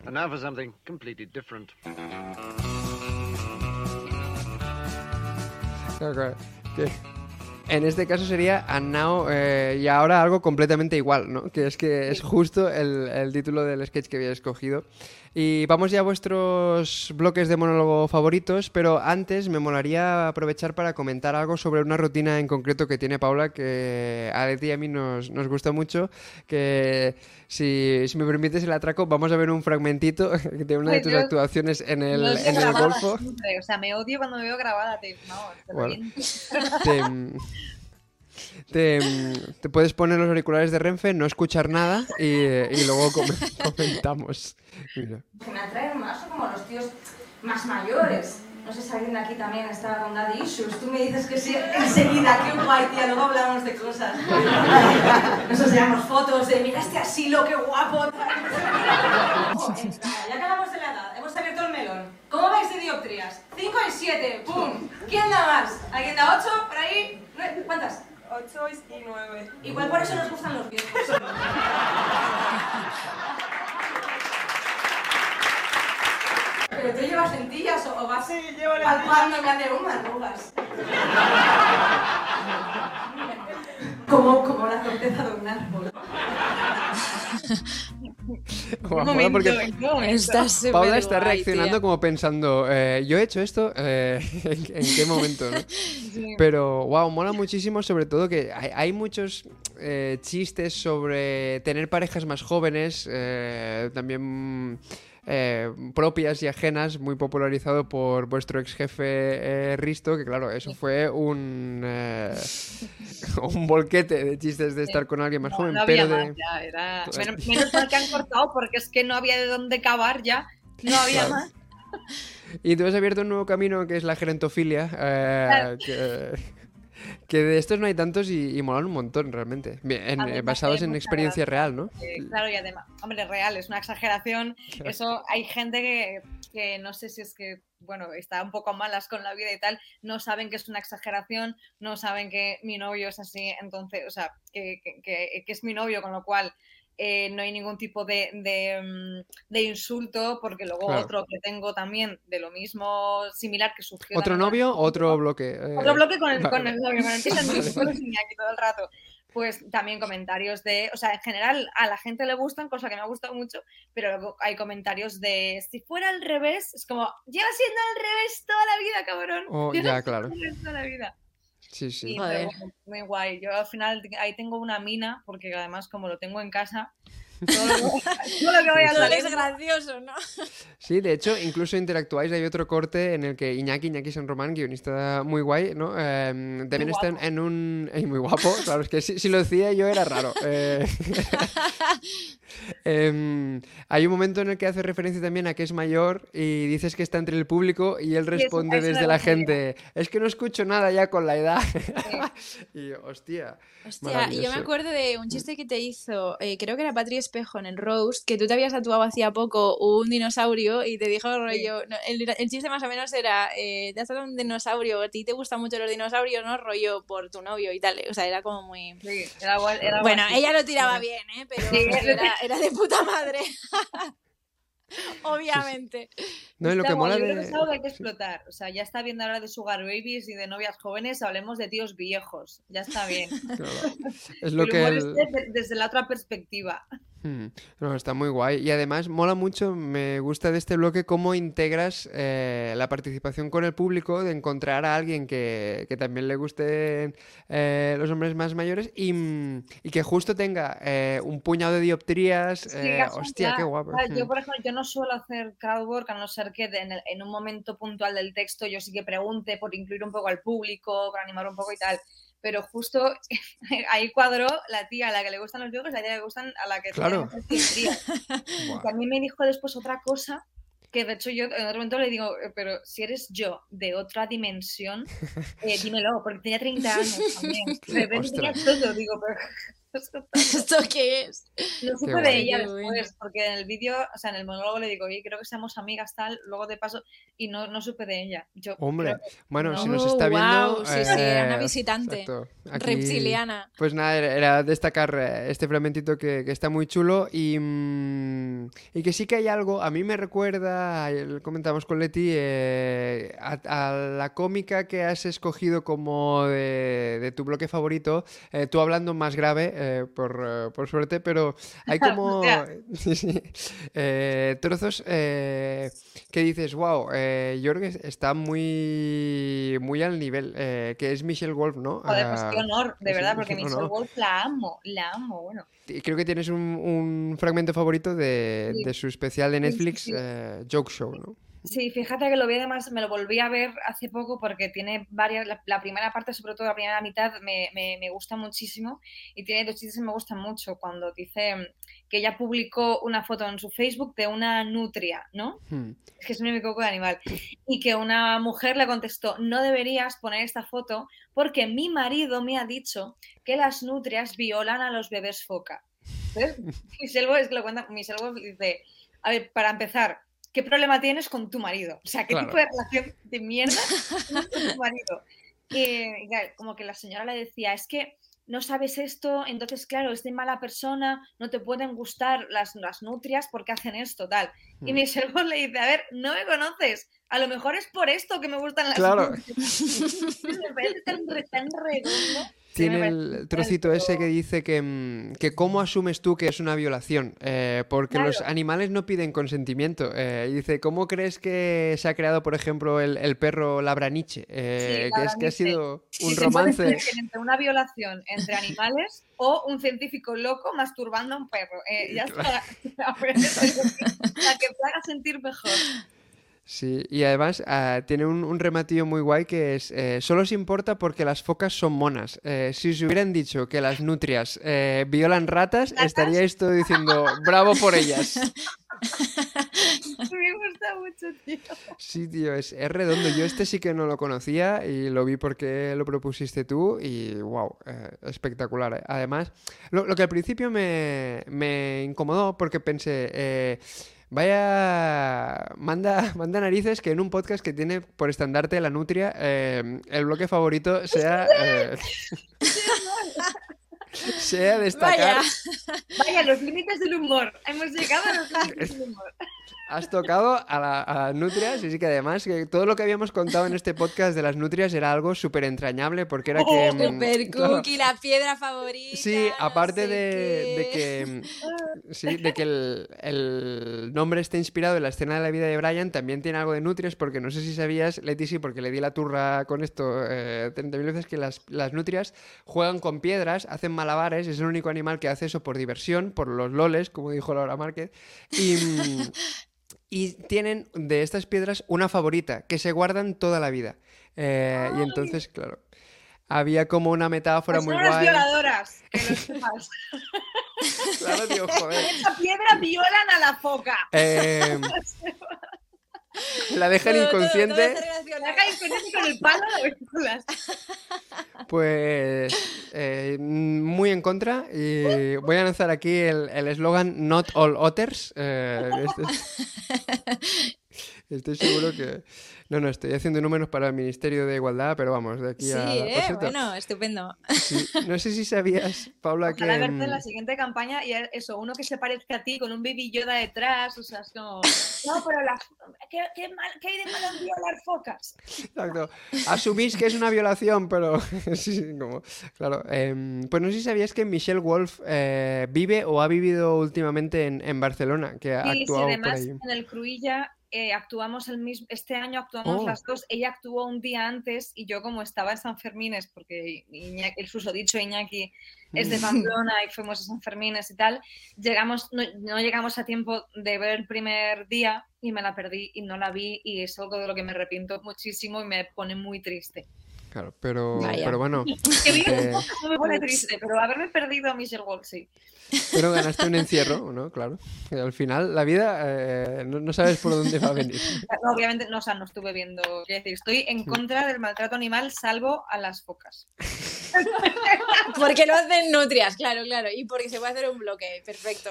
And now for something completely different. Claro, claro, que en este caso sería And Now eh, y ahora algo completamente igual, ¿no? Que es que es justo el, el título del sketch que había escogido. Y vamos ya a vuestros bloques de monólogo favoritos, pero antes me molaría aprovechar para comentar algo sobre una rutina en concreto que tiene Paula, que a Leti y a mí nos, nos gusta mucho, que si, si me permites el atraco, vamos a ver un fragmentito de una de Ay, tus actuaciones en el, odio en el Golfo. siempre, O sea, me odio cuando me veo grabada. Te, te Bueno. te, te, te puedes poner los auriculares de Renfe, no escuchar nada y, y luego com- comentamos. Mira. me atraen más son como los tíos más mayores. No sé si alguien de aquí también está con daddy issues. Tú me dices que sí, enseguida, qué guay, tía, luego hablamos de cosas. Nos enseñamos fotos de, mira este asilo, qué guapo. Ya que hablamos de la edad, hemos abierto el melón. ¿Cómo vais de dioptrías? 5 y 7, ¡pum! ¿Quién da más? ¿Alguien da 8? ¿Por ahí? ¿Cuántas? 8 y 9. Igual por eso nos gustan los viejos. ¿Pero tú llevas lentillas o, vas Sí, llevo palpando en de "Uh, arrugas? como, como la corteza de un árbol. Un momento, porque. Está Paula está guay, reaccionando tía. como pensando, eh, yo he hecho esto, eh, ¿en, en qué momento? no? Sí. Pero, wow, mola muchísimo, sobre todo que hay, hay muchos eh, chistes sobre tener parejas más jóvenes, eh, también eh, propias y ajenas, muy popularizado por vuestro ex jefe eh, Risto, que claro, eso fue un, eh, un volquete de chistes de estar con alguien más No, joven, no había pero de... ya, era... Menos, mal que han cortado porque es que no había de dónde cavar ya. No había Claro. más. Y tú has abierto un nuevo camino que es la gerontofilia, eh, Claro. que, que de estos no hay tantos y, y molan un montón realmente. En- basados en mucha experiencia gracia. real, ¿no? Eh, claro, y además, hombre, real, es una exageración. Claro. Eso hay gente que, que no sé si es que, bueno, está un poco malas con la vida y tal, no saben que es una exageración, no saben que mi novio es así, entonces, o sea, que- que es mi novio, con lo cual eh, no hay ningún tipo de, de, mm, de insulto, porque luego Claro. otro que tengo también de lo mismo similar que surgió. ¿Otro novio? Otro bloque. eh, Otro bloque con el, vale. con el novio, con el que Vale, mismo vale. aquí todo el rato. Pues también comentarios de, o sea, en general a la gente le gustan, cosa que me ha gustado mucho, pero luego hay comentarios de, si fuera al revés, es como, lleva siendo al revés toda la vida, cabrón. Oh, ya, claro. toda la vida. Sí, Y, sí. Joder. muy guay. Yo al final ahí tengo una mina, porque además como lo tengo en casa, Todo lo que, que vaya Todo es gracioso, ¿no? Sí, de hecho, incluso interactuáis. Hay otro corte en el que Iñaki, Iñaki San Román, guionista muy guay, ¿no? Eh, también está en, en un. y muy guapo, claro, es que si, si lo decía yo era raro. Eh, em, hay un momento en el que hace referencia también a que es mayor y dices que está entre el público y él responde eso desde la gente: Es que no escucho nada ya con la edad. y yo, hostia. Hostia, y yo me acuerdo de un chiste que te hizo, eh, creo que era Patri Espejo en el Roast, que tú te habías tatuado hacía poco un dinosaurio y te dijo rollo, no, el, el chiste más o menos era, eh, te has tatuado un dinosaurio, a ti te gustan mucho los dinosaurios, ¿no? Rollo por tu novio y tal, o sea, era como muy... Sí, era igual- era Bueno, guay. ella lo tiraba bien, ¿eh? Pero Sí. era, era de puta madre. Obviamente. No, y lo que mola de. es algo que hay que explotar. O sea, ya está bien de hablar de sugar babies y de novias jóvenes, hablemos de tíos viejos. Ya está bien. Claro. Es lo el que. humor el- de- desde la otra perspectiva. Mm, No, está muy guay. Y además mola mucho, me gusta de este bloque cómo integras eh, la participación con el público, de encontrar a alguien que, que también le gusten eh, los hombres más mayores y, y que justo tenga eh, un puñado de dioptrías. Sí, eh, hostia, qué guapo. ¿sabes? Yo, por ejemplo, yo no suelo hacer crowdwork a no ser que de- en, el- en un momento puntual del texto yo sí que pregunte por incluir un poco al público, por animar un poco y tal. Pero justo ahí cuadró la tía a la que le gustan los y la tía que le gustan a la que Claro. Buah. También me dijo después otra cosa que de hecho yo en otro momento le digo, "Eh, pero si eres yo de otra dimensión, eh, dímelo, porque tenía 30 años también. De repente tenía todo, digo, pero ¿Esto qué es? no supe de ella después, bueno. porque en el vídeo, o sea, en el monólogo le digo, oye, creo que seamos amigas tal, luego de paso, y no, no supe de ella. Yo Hombre, que- bueno, si no. nos Oh, está viendo. guau, sí, sí, era una eh, visitante. exacto. Aquí- Reptiliana. Pues nada, era, destacar eh, este fragmentito que, que está muy chulo y, mm, y que sí que hay algo, a mí me recuerda, lo comentamos con Leti, eh, a, a la cómica que has escogido como de, de tu bloque favorito, eh, tú hablando más grave, eh, por, por suerte, pero hay como eh, trozos eh, que dices, wow, yo creo que está muy, muy al nivel, que es Michelle Wolf, ¿no? Joder, pues qué Ah, honor, de verdad, porque Michelle no. Wolf la amo, la amo, bueno. Creo que tienes un, un fragmento favorito de, Sí. de su especial de sí, Netflix, sí. Joke Show, ¿no? Sí, fíjate que lo vi además, me lo volví a ver hace poco porque tiene varias, la, la primera parte, sobre todo la primera mitad, me, me, me gusta muchísimo y tiene dos chistes que me gustan mucho. Cuando dice que ella publicó una foto en su Facebook de una nutria, ¿no? Hmm. Es que es un único de animal. Y que una mujer le contestó, no deberías poner esta foto porque mi marido me ha dicho que las nutrias violan a los bebés foca. ¿Ves? Michelle Wolf, es que lo cuenta, Michelle Wolf dice, a ver, para empezar, ¿qué problema tienes con tu marido? O sea, ¿qué Claro. tipo de relación de mierda tienes con tu marido? Claro, como que la señora le decía, es que no sabes esto, entonces claro, es de mala persona, no te pueden gustar las, las nutrias porque hacen esto, tal. Y Mm. Michelle Wolf le dice, a ver, no me conoces, a lo mejor es por esto que me gustan las Claro. nutrias". me parece tan, re- tan redondo. Tiene el trocito ese que dice que, mm, que cómo asumes tú que es una violación, Eh, porque los animales no piden consentimiento. Eh, dice, ¿cómo crees que se ha creado, por ejemplo, el, el perro labraniche? Eh, que es que ha sido un se puede romance. entre una violación entre animales o un científico loco masturbando a un perro. Eh, ya está. La que te haga sentir mejor. Sí, y además ah, tiene un, un rematillo muy guay que es, eh, solo os importa porque las focas son monas. Eh, si os hubieran dicho que las nutrias eh, violan ratas, ¿Ratas? estaríais todo diciendo, bravo por ellas. Me gusta mucho, tío. Sí, tío, es, es redondo. Yo este sí que no lo conocía y lo vi porque lo propusiste tú y wow, eh, espectacular. eh. Además, lo, lo que al principio me, me incomodó porque pensé, eh, vaya, manda, manda narices que en un podcast que tiene por estandarte la nutria, eh, el bloque favorito sea... eh, sea destacar Vaya. Vaya, los límites del humor. Hemos llegado a los límites del humor. Has tocado a, la- a las nutrias y sí que además que todo lo que habíamos contado en este podcast de las nutrias era algo súper entrañable porque era que... mm, Super claro, cookie, la piedra favorita. Sí, no aparte sé de, que, mm, sí, de que el, el nombre esté inspirado en la escena de la vida de Brian, también tiene algo de nutrias, porque no sé si sabías, Leti, sí, porque le di la turra con esto eh, 30.000 veces, que las, las nutrias juegan con piedras, hacen malabares, es el único animal que hace eso por diversión, por los loles, como dijo Laura Márquez, y... Y tienen de estas piedras una favorita, que se guardan toda la vida. Eh, y entonces, claro, había como una metáfora Pues muy son guay. violadoras. Que lo sepas. Claro, tío, joder. Esa piedra violan a la foca. Eh, la dejan Todo- todo- todo inconsciente, relacionado. La caen con, con el palo de velas. pues eh, muy en contra. Y voy a lanzar aquí el el eslogan Not all otters. eh, este- estoy seguro que... No, no, estoy haciendo números para el Ministerio de Igualdad, pero vamos, de aquí Sí, a... por eh, bueno, estupendo. sí, no sé si sabías, Paula, que... Ojalá verte en la mm, siguiente campaña y eso, uno que se parezca a ti con un baby Yoda detrás, o sea, es como... No, pero las... ¿Qué, qué, mal, ¿qué hay de malo en violar focas? Exacto. Asumís que es una violación, pero sí, sí, como, claro. em, pues no sé si sabías que Michelle Wolf eh, vive o ha vivido últimamente en, en Barcelona, que ha Sí, sí, actuado por además ahí. en el Cruilla eh, actuamos el mismo, este año actuamos Oh. las dos, ella actuó un día antes y yo como estaba en San Fermines, porque Iñaki- el susodicho Iñaki es de Pamplona y fuimos a San Fermines y tal, llegamos, no, no llegamos a tiempo de ver el primer día y me la perdí y no la vi y es algo de lo que me arrepiento muchísimo y me pone muy triste. Claro, pero, Vaya. pero bueno, eh, no me pone triste, pero haberme perdido a Michelle Wolf, sí. pero ganaste un encierro, ¿no? Claro. Y al final, la vida eh, no, no sabes por dónde va a venir. No, obviamente, no, o sea, no estuve viendo. Quiero decir, estoy en contra del maltrato animal, salvo a las focas. Porque lo hacen nutrias, claro, claro. Y porque se puede hacer un bloque, perfecto.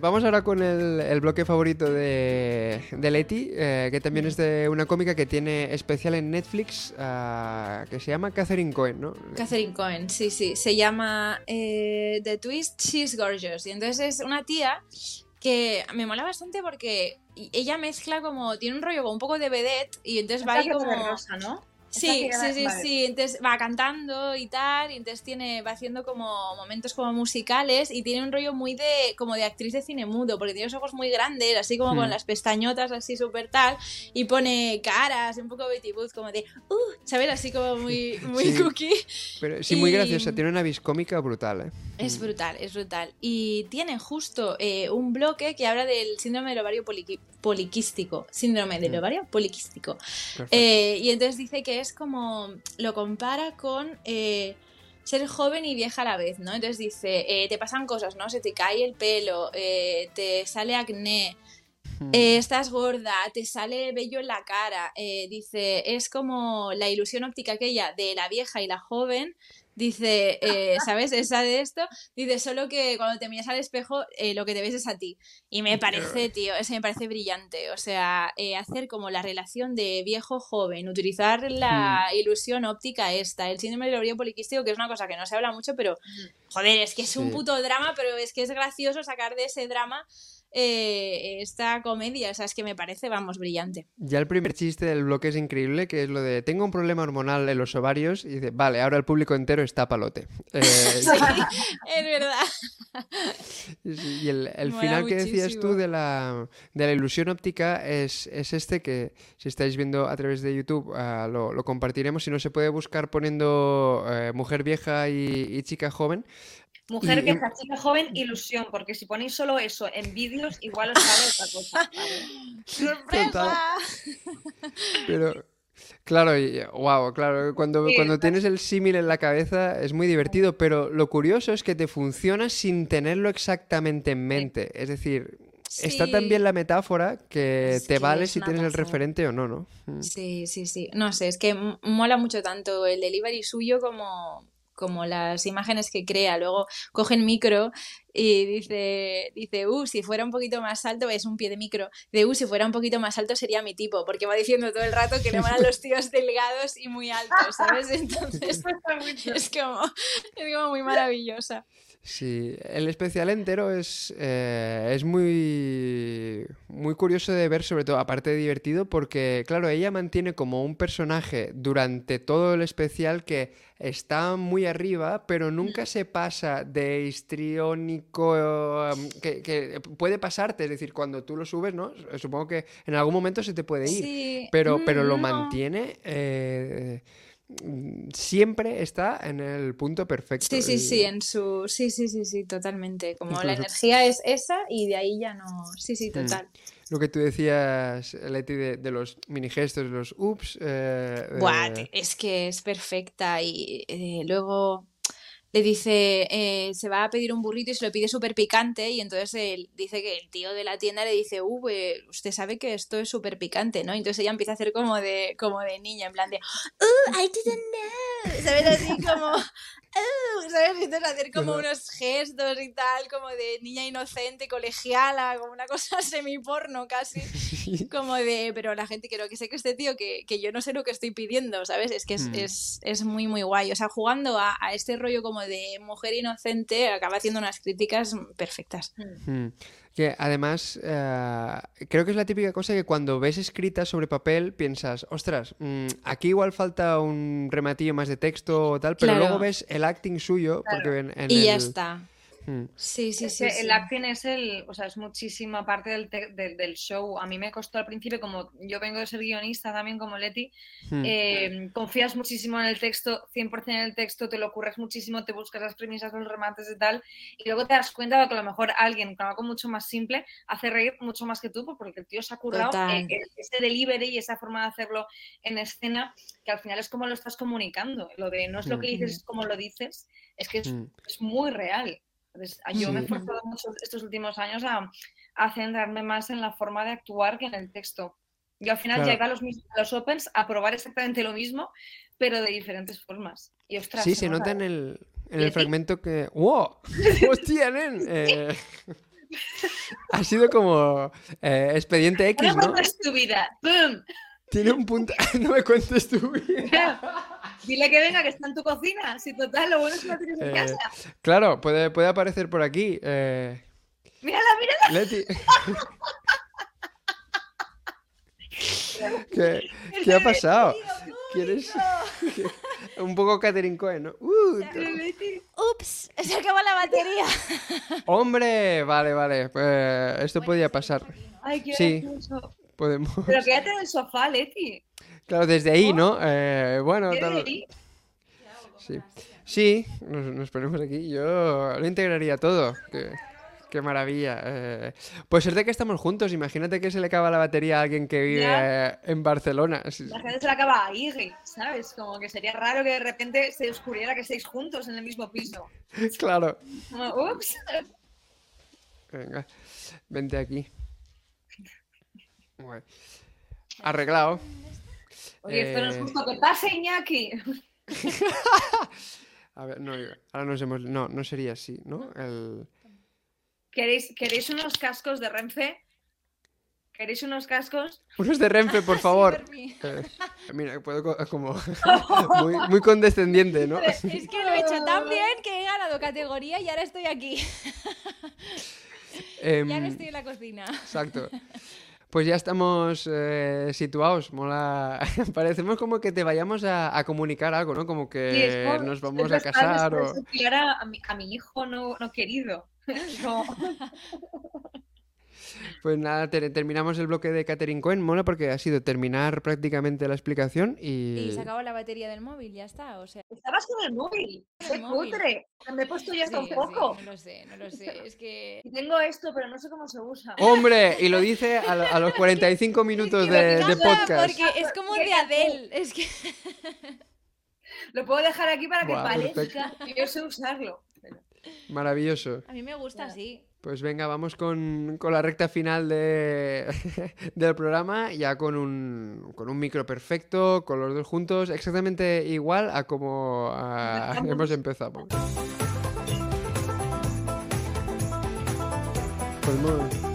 Vamos ahora con el, el bloque favorito de, de Leti, eh, que también es de una cómica que tiene especial en Netflix, ah, que se llama Catherine Cohen, ¿no? Catherine Cohen, sí, sí. Se llama eh, The Twist She's Gorgeous. Y entonces es una tía que me mola bastante porque ella mezcla como. Tiene un rollo como un poco de vedette y entonces va ahí como. rosa, ¿no? Sí, sí, sí, vale. sí. Entonces va cantando y tal, y entonces tiene, va haciendo como momentos como musicales y tiene un rollo muy de, como de actriz de cine mudo, porque tiene los ojos muy grandes, así como Hmm. con las pestañotas así súper tal, y pone caras, un poco Betty Boop, como de, uh, ¿sabes? Así como muy, muy Sí. cookie. Pero sí, muy graciosa, tiene una vis cómica brutal, ¿eh? Es brutal, es brutal. Y tiene justo eh, un bloque que habla del síndrome del ovario poliqui- poliquístico. Síndrome del Mm. ovario poliquístico. Eh, y entonces dice que es como. Lo compara con. eh, ser joven y vieja a la vez, ¿no? Entonces dice, eh, te pasan cosas, ¿no? Se te cae el pelo, eh, te sale acné, Mm. eh, estás gorda, te sale vello en la cara. eh, dice, es como la ilusión óptica aquella de la vieja y la joven. Dice, eh, ¿sabes? Esa de esto. Dice, solo que cuando te miras al espejo, eh, lo que te ves es a ti. Y me parece, tío, eso me parece brillante. O sea, eh, hacer como la relación de viejo-joven, utilizar la ilusión óptica esta, el síndrome del ovario poliquístico, que es una cosa que no se habla mucho, pero, joder, es que es un puto drama, pero es que es gracioso sacar de ese drama eh, esta comedia. O sea, es que me parece, vamos, brillante. Ya el primer chiste del bloque es increíble, que es lo de tengo un problema hormonal en los ovarios y dice, vale, ahora el público entero está palote. Eh, Sí, es verdad. y el, final que decías tú de la, de la ilusión óptica es, es este que si estáis viendo a través de YouTube ah, lo, lo compartiremos. Si no se puede buscar poniendo eh, mujer vieja y, y chica joven. Mujer Y- vieja, chica joven, ilusión, porque si ponéis solo eso en vídeos, igual os sale otra cosa. ¡Sorpresa! Pero, claro, y, wow, claro, cuando, Sí, cuando está- tienes el símil en la cabeza es muy divertido, pero lo curioso es que te funciona sin tenerlo exactamente en mente. Es decir, está tan Sí. bien la metáfora que te que vale si tienes el referente o no, ¿no? Mm. Sí, sí, sí. No sé, es que mola mucho tanto el delivery suyo como, como las imágenes que crea. Luego coge el micro y dice, dice, uh, si fuera un poquito más alto, es un pie de micro, de uh, si fuera un poquito más alto sería mi tipo, porque va diciendo todo el rato que le molan los tíos delgados y muy altos, ¿sabes? Entonces es como, es como muy maravillosa. Sí, el especial entero es, eh, es muy, muy curioso de ver, sobre todo, aparte de divertido, porque, claro, ella mantiene como un personaje durante todo el especial que está muy arriba, pero nunca se pasa de histriónico, um, que, que puede pasarte, es decir, cuando tú lo subes, ¿no? Supongo que en algún momento se te puede ir, Sí, pero, pero mm, lo no. mantiene... eh, siempre está en el punto perfecto. Sí, sí, y- sí, en su... Sí, sí, sí, sí, totalmente. Como la energía es esa y de ahí ya no... Sí, sí, Mm. Lo que tú decías, Leti, de, de los mini gestos, los ups. eh, Buah, es que es perfecta y eh, luego le dice, eh, se va a pedir un burrito y se lo pide súper picante y entonces él dice que el tío de la tienda le dice, uh, usted sabe que esto es súper picante, ¿no? Entonces ella empieza a hacer como de, como de niña, en plan de, uh, I didn't know, ¿sabes? Así como, uh, ¿sabes? Y entonces hacer como unos gestos y tal, como de niña inocente, colegiala, como una cosa semiporno casi como de, pero la gente creo que sé que este tío que, que yo no sé lo que estoy pidiendo, ¿sabes? Es que es, Mm. es, es muy, muy guay. O sea, jugando a, a este rollo como de mujer inocente, acaba haciendo unas críticas perfectas. Mm. Que además, eh, creo que es la típica cosa que cuando ves escrita sobre papel piensas, ostras, mm, aquí igual falta un rematillo más de texto o tal, pero Claro. luego ves el acting suyo, porque en, en Y ya el- está. Mm, Sí, sí, sí. sí. el acting es el, o sea, es muchísima parte del, te- del, del show. A mí me costó al principio, como yo vengo de ser guionista también como Leti, mm. eh, confías muchísimo en el texto, 100% en el texto, te lo ocurres muchísimo, te buscas las premisas, los remates y tal, y luego te das cuenta de que a lo mejor alguien con algo mucho más simple hace reír mucho más que tú, pues, porque el tío se ha currado eh, que ese delivery y esa forma de hacerlo en escena, que al final es como lo estás comunicando. Lo de no es lo que dices, es como lo dices, es que es, Mm. es muy real. Entonces, yo me he esforzado mucho estos últimos años a, a centrarme más en la forma de actuar que en el texto. Yo al final Claro. llegué a los, a los Opens a probar exactamente lo mismo, pero de diferentes formas. Y ostras, Sí, se nota en ¿eh? el, en el fragmento que... ¡Wow! ¡Hostia, nen! Eh, ha sido como eh, expediente X, ¿no? cuando es tu vida. ¡Pum! Tiene un punto... no me cuentes tu vida. Dile que venga, que está en tu cocina. Si total, lo bueno es que lo tienes en Eh, casa. Claro, puede, puede aparecer por aquí. eh, Mírala, mírala. Leti. ¿Qué, qué ha pasado? ¿Quieres? Un poco Catherine Cohen, ¿no? Uh, Ups, se acaba la batería. ¡Hombre! Vale, vale. pues esto podía pasar. Ay, qué Sí. Podemos. Pero quédate en el sofá, Leti. Claro, desde ahí, ¿no? Eh, bueno, ¿Qué tal. ahí? Sí. Sí, nos, nos ponemos aquí. Yo lo integraría todo. Qué, qué maravilla. Eh, pues es de que estamos juntos. Imagínate que se le acaba la batería a alguien que vive eh, en Barcelona. La gente se la acaba a Iggy, ¿sabes? Como que sería raro que de repente se descubriera que estáis juntos en el mismo piso. Claro. Como, ups. Venga, vente aquí. Arreglado. Oye, esto no es Eh, justo que pase, Iñaki. A ver, no, ahora nos hemos... No, no sería así, ¿no? El... ¿Queréis, ¿Queréis unos cascos de Renfe? ¿Queréis unos cascos? Unos de Renfe, por favor. Eh, mira, puedo co- como... muy, muy condescendiente, ¿no? Es que lo he hecho tan bien que he ganado categoría y ahora estoy aquí. Em, Ya no estoy en la cocina. Exacto. Pues ya estamos eh, situados, mola. Parecemos como que te vayamos a, a comunicar algo, ¿no? Como Sí, es que como- nos vamos a casar o... a, a mi, a mi hijo no, no querido. Como- Pues nada, te- terminamos el bloque de Catherine Cohen. Mola porque ha sido terminar prácticamente la explicación y... Y se acabó la batería del móvil, ya está. O sea, Estabas con el móvil. ¡Qué El móvil. cutre! Me he puesto ya hasta sí, un poco. sí, no lo sé, no lo sé. Es que. Y tengo esto, pero no sé cómo se usa. ¡Hombre! Y lo dice a, a los 45 minutos de, de podcast. Porque es como de Adele. Es que. Lo puedo dejar aquí para que Buah, parezca yo sé usarlo. Maravilloso. A mí me gusta así. Pues venga, vamos con, con la recta final de, del programa, ya con un, con un micro perfecto, con los dos juntos, exactamente igual a como hemos empezado. Podemos-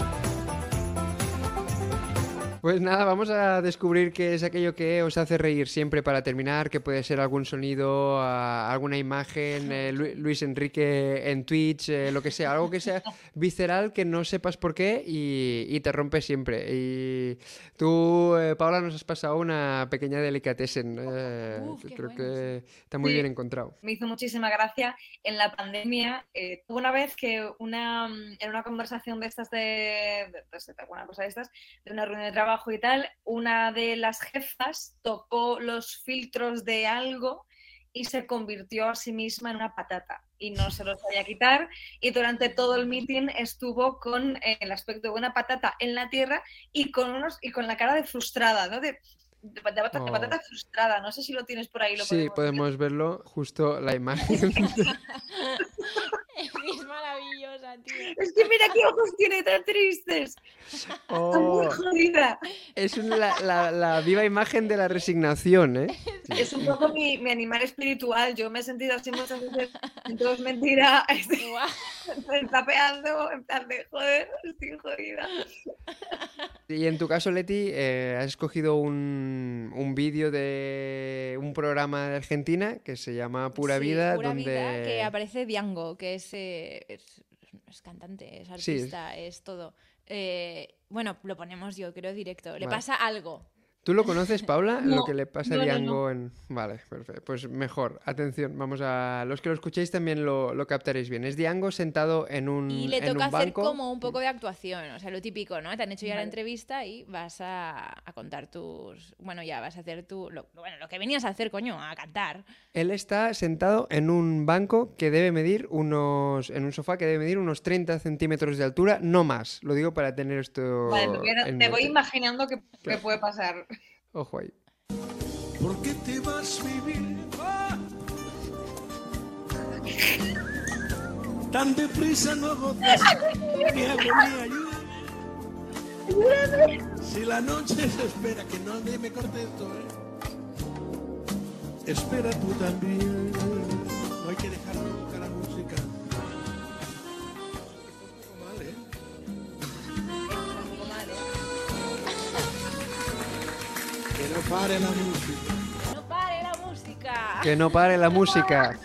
Pues nada, vamos a descubrir qué es aquello que os hace reír siempre para terminar, que puede ser algún sonido, a- alguna imagen, eh, Lu- Luis Enrique en Twitch, eh, lo que sea, algo que sea visceral que no sepas por qué y, y te rompe siempre. Y tú, eh, Paula, nos has pasado una pequeña delicatessen, eh, Uf, que creo bueno, que está muy Sí. bien encontrado. me hizo muchísima gracia en la pandemia. Eh, tuve una vez que una, mm, en una conversación de estas de, de- de- de alguna cosa de estas, de una reunión de trabajo y tal, una de las jefas tocó los filtros de algo y se convirtió a sí misma en una patata y no se los sabía quitar y durante todo el meeting estuvo con eh, el aspecto de una patata en la tierra y con unos y con la cara de frustrada, ¿no? De, de patata, de Oh. patata frustrada. No sé si lo tienes por ahí. Lo Sí, podemos verlo, justo la imagen. Es maravillosa, tío. Es que mira qué ojos tiene tan tristes. Está muy Oh, jodida. es un- la, la- la viva imagen de la resignación, ¿eh? Es un poco mi, mi animal espiritual. Yo me he sentido así muchas veces. Entonces, mentira. Tapeando. En plan de joder, estoy jodida. Y en tu caso, Leti, eh, has escogido un, un vídeo de un programa de Argentina que se llama Pura Sí, Vida, Pura donde... Vida, que aparece Diango, que es, eh, es, es cantante, es Sí, artista, es todo. Eh, bueno, lo ponemos yo creo directo. Le Vale. pasa algo. ¿Tú lo conoces, Paula? lo No, que le pasa no, a no, Diango en... Vale, perfecto. Pues mejor. Atención, vamos a... Los que lo escuchéis también lo, lo captaréis bien. Es Diango sentado en un Y le toca hacer banco. como un poco de actuación, o sea, lo típico, ¿no? Te han hecho ya la entrevista y vas a, a contar tus... Bueno, ya vas a hacer tu... Lo, bueno, lo que venías a hacer, coño, a cantar. Él está sentado en un banco que debe medir unos... En un sofá que debe medir unos 30 centímetros de altura, no más. Lo digo para tener esto Vale, no- me voy imaginando que, que Claro. puede pasar. Ojo ahí. ¿Por qué te vas vivir? Ah. Tan deprisa no agotas mi agonía, ayúdame. Si la noche se espera, que no me corte esto, ¿eh? Espera tú también. No hay que dejar nunca la música. Pare la música. ¡No pare la música! Que no pare la música.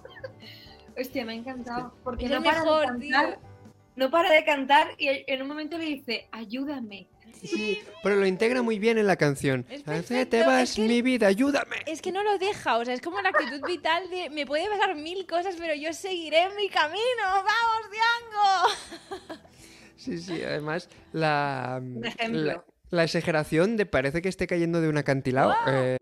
Hostia, me ha encantado. Porque Es no para mejor, de cantar. tío. No para de cantar y en un momento le dice, ayúdame. Sí, pero lo integra muy bien en la canción. Perfecto, te vas es que- mi vida, ayúdame. Es que no lo deja, o sea, es como la actitud vital de me puede pasar mil cosas, pero yo seguiré mi camino. ¡Vamos, Diango! Sí, sí, además la, la, la exageración de parece que esté cayendo de un acantilado. eh,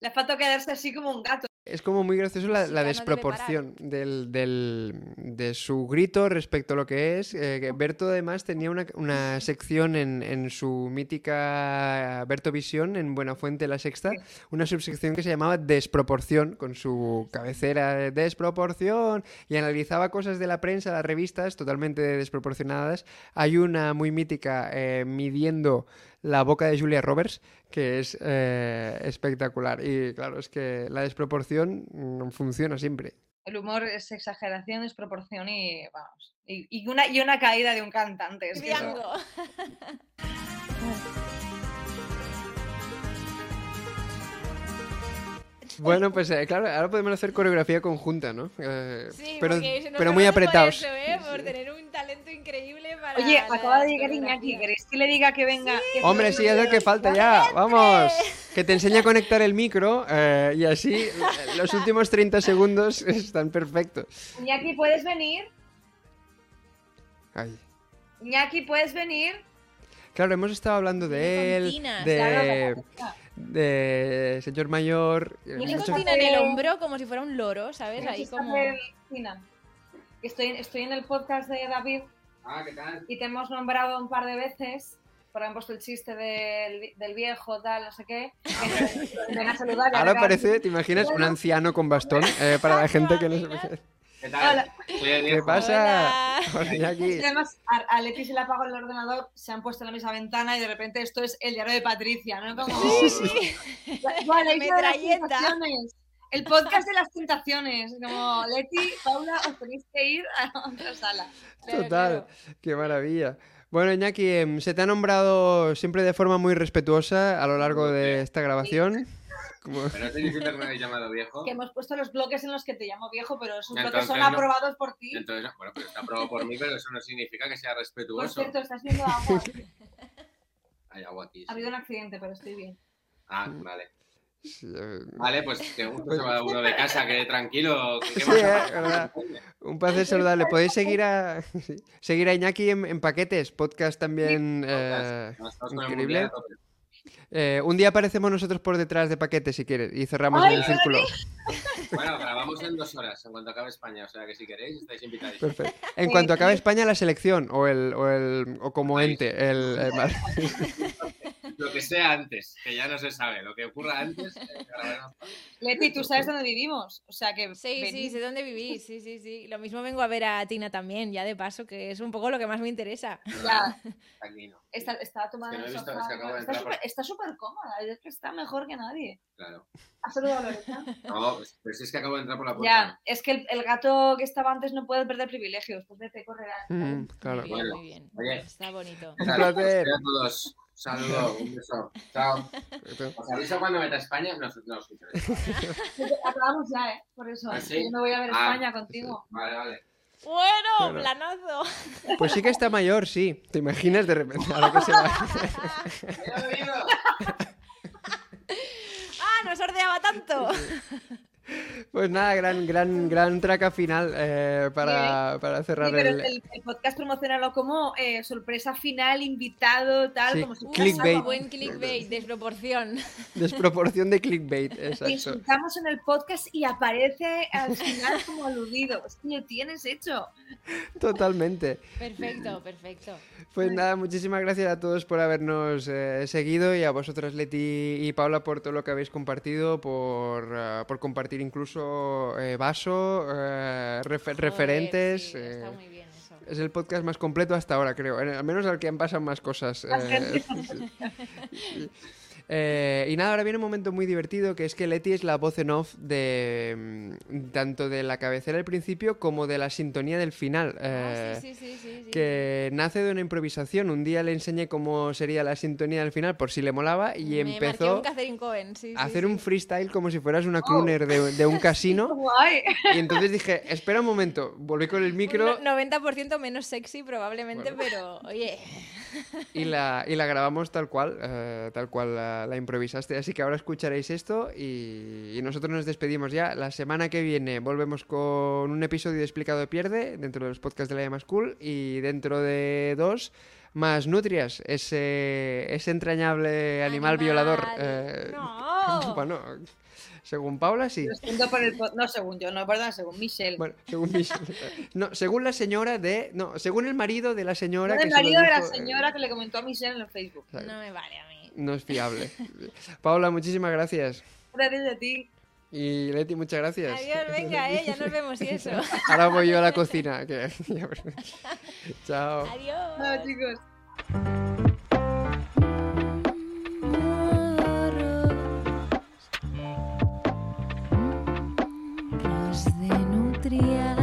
Le falta quedarse así como un gato. es como muy gracioso la, desproporción del, del- de su grito respecto a lo que es. eh, Berto además tenía una, una sección en, en su mítica Berto Visión en Buenafuente La Sexta, una subsección que se llamaba Desproporción, con su cabecera de Desproporción, y analizaba cosas de la prensa, las revistas, totalmente desproporcionadas. Hay una muy mítica eh, midiendo la boca de Julia Roberts, que es eh, espectacular. Y claro, es que la desproporción funciona siempre. El humor es exageración, desproporción y vamos. Y, y una, y una caída de un cantante. es que Bueno, pues eh, claro, ahora podemos hacer coreografía conjunta, ¿no? Eh, Sí, pero, nos pero muy por apretados. eso, ¿eh? Por tener un talento increíble para. Oye, acaba de llegar Iñaki. ¿Queréis que le diga que venga? Que Hombre, sí, es el que falta ya. Vamos. Que te enseñe a conectar el micro eh, y así eh, los últimos 30 segundos están perfectos. Iñaki, ¿puedes venir? Ay. Iñaki, ¿puedes venir? Claro, hemos estado hablando de él, de, claro. De señor mayor. con hecho- tina en el hombro como si fuera un loro, ¿sabes? Ahí como. Estoy, estoy en el podcast de David Ah, ¿qué tal? y te hemos nombrado un par de veces. Por han puesto el chiste del, del viejo, tal, no sé qué. Ven, ven a saludar. Ahora parece, ¿te imaginas? Un anciano con bastón eh, para la gente que no se... ¿Qué tal? Hola. ¿Qué pasa? Hola. Hola, además, a, a Leti se le apagó el ordenador, se han puesto en la misma ventana y de repente esto es el diario de Patricia, ¿no? Como, las Metralleta. tentaciones. El podcast de las tentaciones. Como Leti, Paula, os tenéis que ir a otra sala. Total, claro. qué maravilla. Bueno, Iñaki, em, se te ha nombrado siempre de forma muy respetuosa a lo largo de esta grabación. Como- Pero no significa que me habéis llamado viejo. Que hemos puesto los bloques en los que te llamo viejo, pero esos bloques son no. aprobados por ti. Entonces, bueno, pero está aprobado por mí, pero eso no significa que sea Por respetuoso. cierto, estás viendo agua. Hay agua aquí. Ha sí. habido un accidente, pero estoy bien. Ah, vale. Sí, eh, Vale, pues que gusto se va uno de casa, que tranquilo. que- Sí, eh, verdad. Un placer saludarle. Podéis seguir a, sí, seguir a Iñaki en, en Paquetes, podcast también eh, No, estamos con el increíble. Eh, un día aparecemos nosotros por detrás de Paquetes, si quieres, y cerramos el círculo. Bueno, grabamos en dos horas, en cuanto acabe España. O sea que si queréis, estáis invitados. Perfecto. En cuanto acabe España, la selección, o el, o el, o como ente, el, el Lo que sea antes, que ya no se sabe. Lo que ocurra antes, eh. Leti, tú sabes dónde vivimos. O sea que. Sí, sí, sé dónde vivís, sí, sí, sí. Lo mismo vengo a ver a Tina también, ya de paso, que es un poco lo que más me interesa. Ya, Aquí no. está, está tomada Es que no Está súper- Está súper cómoda, es que está mejor que nadie. Claro. ¿Has saludado a Lorena? No, pues, pero si es que acabo de entrar por la puerta. Ya, es que el, el gato que estaba antes no puede perder privilegios. Pues vete, correrá. Mm, claro. Muy bien, Bueno, muy bien. oye. Está bonito. Un placer. A todos. Saludo, un beso. Chao. ¿Os aviso cuando meta España? No, os- no os. Acabamos ya, ¿eh? Por eso. ¿Ah, sí? que yo me voy a ver Ah, España contigo. Vale, vale. Bueno, Bueno. planazo. Pues sí que está mayor, sí. ¿Te imaginas de repente ahora que se va? ¡He oído! ¡Ah, no sordeaba tanto! Pues nada, gran, gran, gran traca final eh, para, para Sí, cerrar pero el... el, el podcast promocionarlo como eh, sorpresa final, invitado, tal, Sí, como si clickbait. Buen clickbait, desproporción. Desproporción de clickbait, exacto. insultamos en el podcast y aparece al final como aludido. Lo tienes hecho. Totalmente. Perfecto, perfecto. Pues nada, muchísimas gracias a todos por habernos eh, seguido y a vosotras, Leti y Paula, por todo lo que habéis compartido, por, por compartir incluso eh, vaso, eh, refer- Joder, referentes. sí, está eh, muy bien eso. es el podcast más completo hasta ahora, creo. Al menos al que han pasado más cosas. Eh, y nada, ahora viene un momento muy divertido que es que Leti es la voz en off de mm, tanto de la cabecera al principio como de la sintonía del final. Ah, eh, sí, sí, sí, que nace de una improvisación. Un día le enseñé cómo sería la sintonía del final por si le molaba y Me empezó un Cohen, a hacer un freestyle como si fueras una crooner de, de un casino. Guay. Y entonces dije, espera un momento, volví con el micro Un no- 90% menos sexy probablemente, pero oye, y la, y la grabamos tal cual, eh, tal cual la, la improvisaste. Así que ahora escucharéis esto y, y nosotros nos despedimos ya. La semana que viene volvemos con un episodio de Explicado de Pierde dentro de los podcasts de la Llama School y dentro de dos más Nutrias, ese, ese entrañable animal, violador. eh, No. bueno, según Paula, sí. El No, según yo, no, perdón, según Michelle. Bueno, según, mis- no, según la señora de. No, según el marido de la señora el que marido de la eh, señora que le comentó a Michelle en el Facebook. ¿sabes? no me vale No es fiable. Paula, muchísimas gracias. Gracias a ti. Y Leti, muchas gracias. Adiós, venga, eh, ya nos vemos y eso. Ahora voy yo a la cocina. que- Chao. Adiós. Chao, chicos. De nutria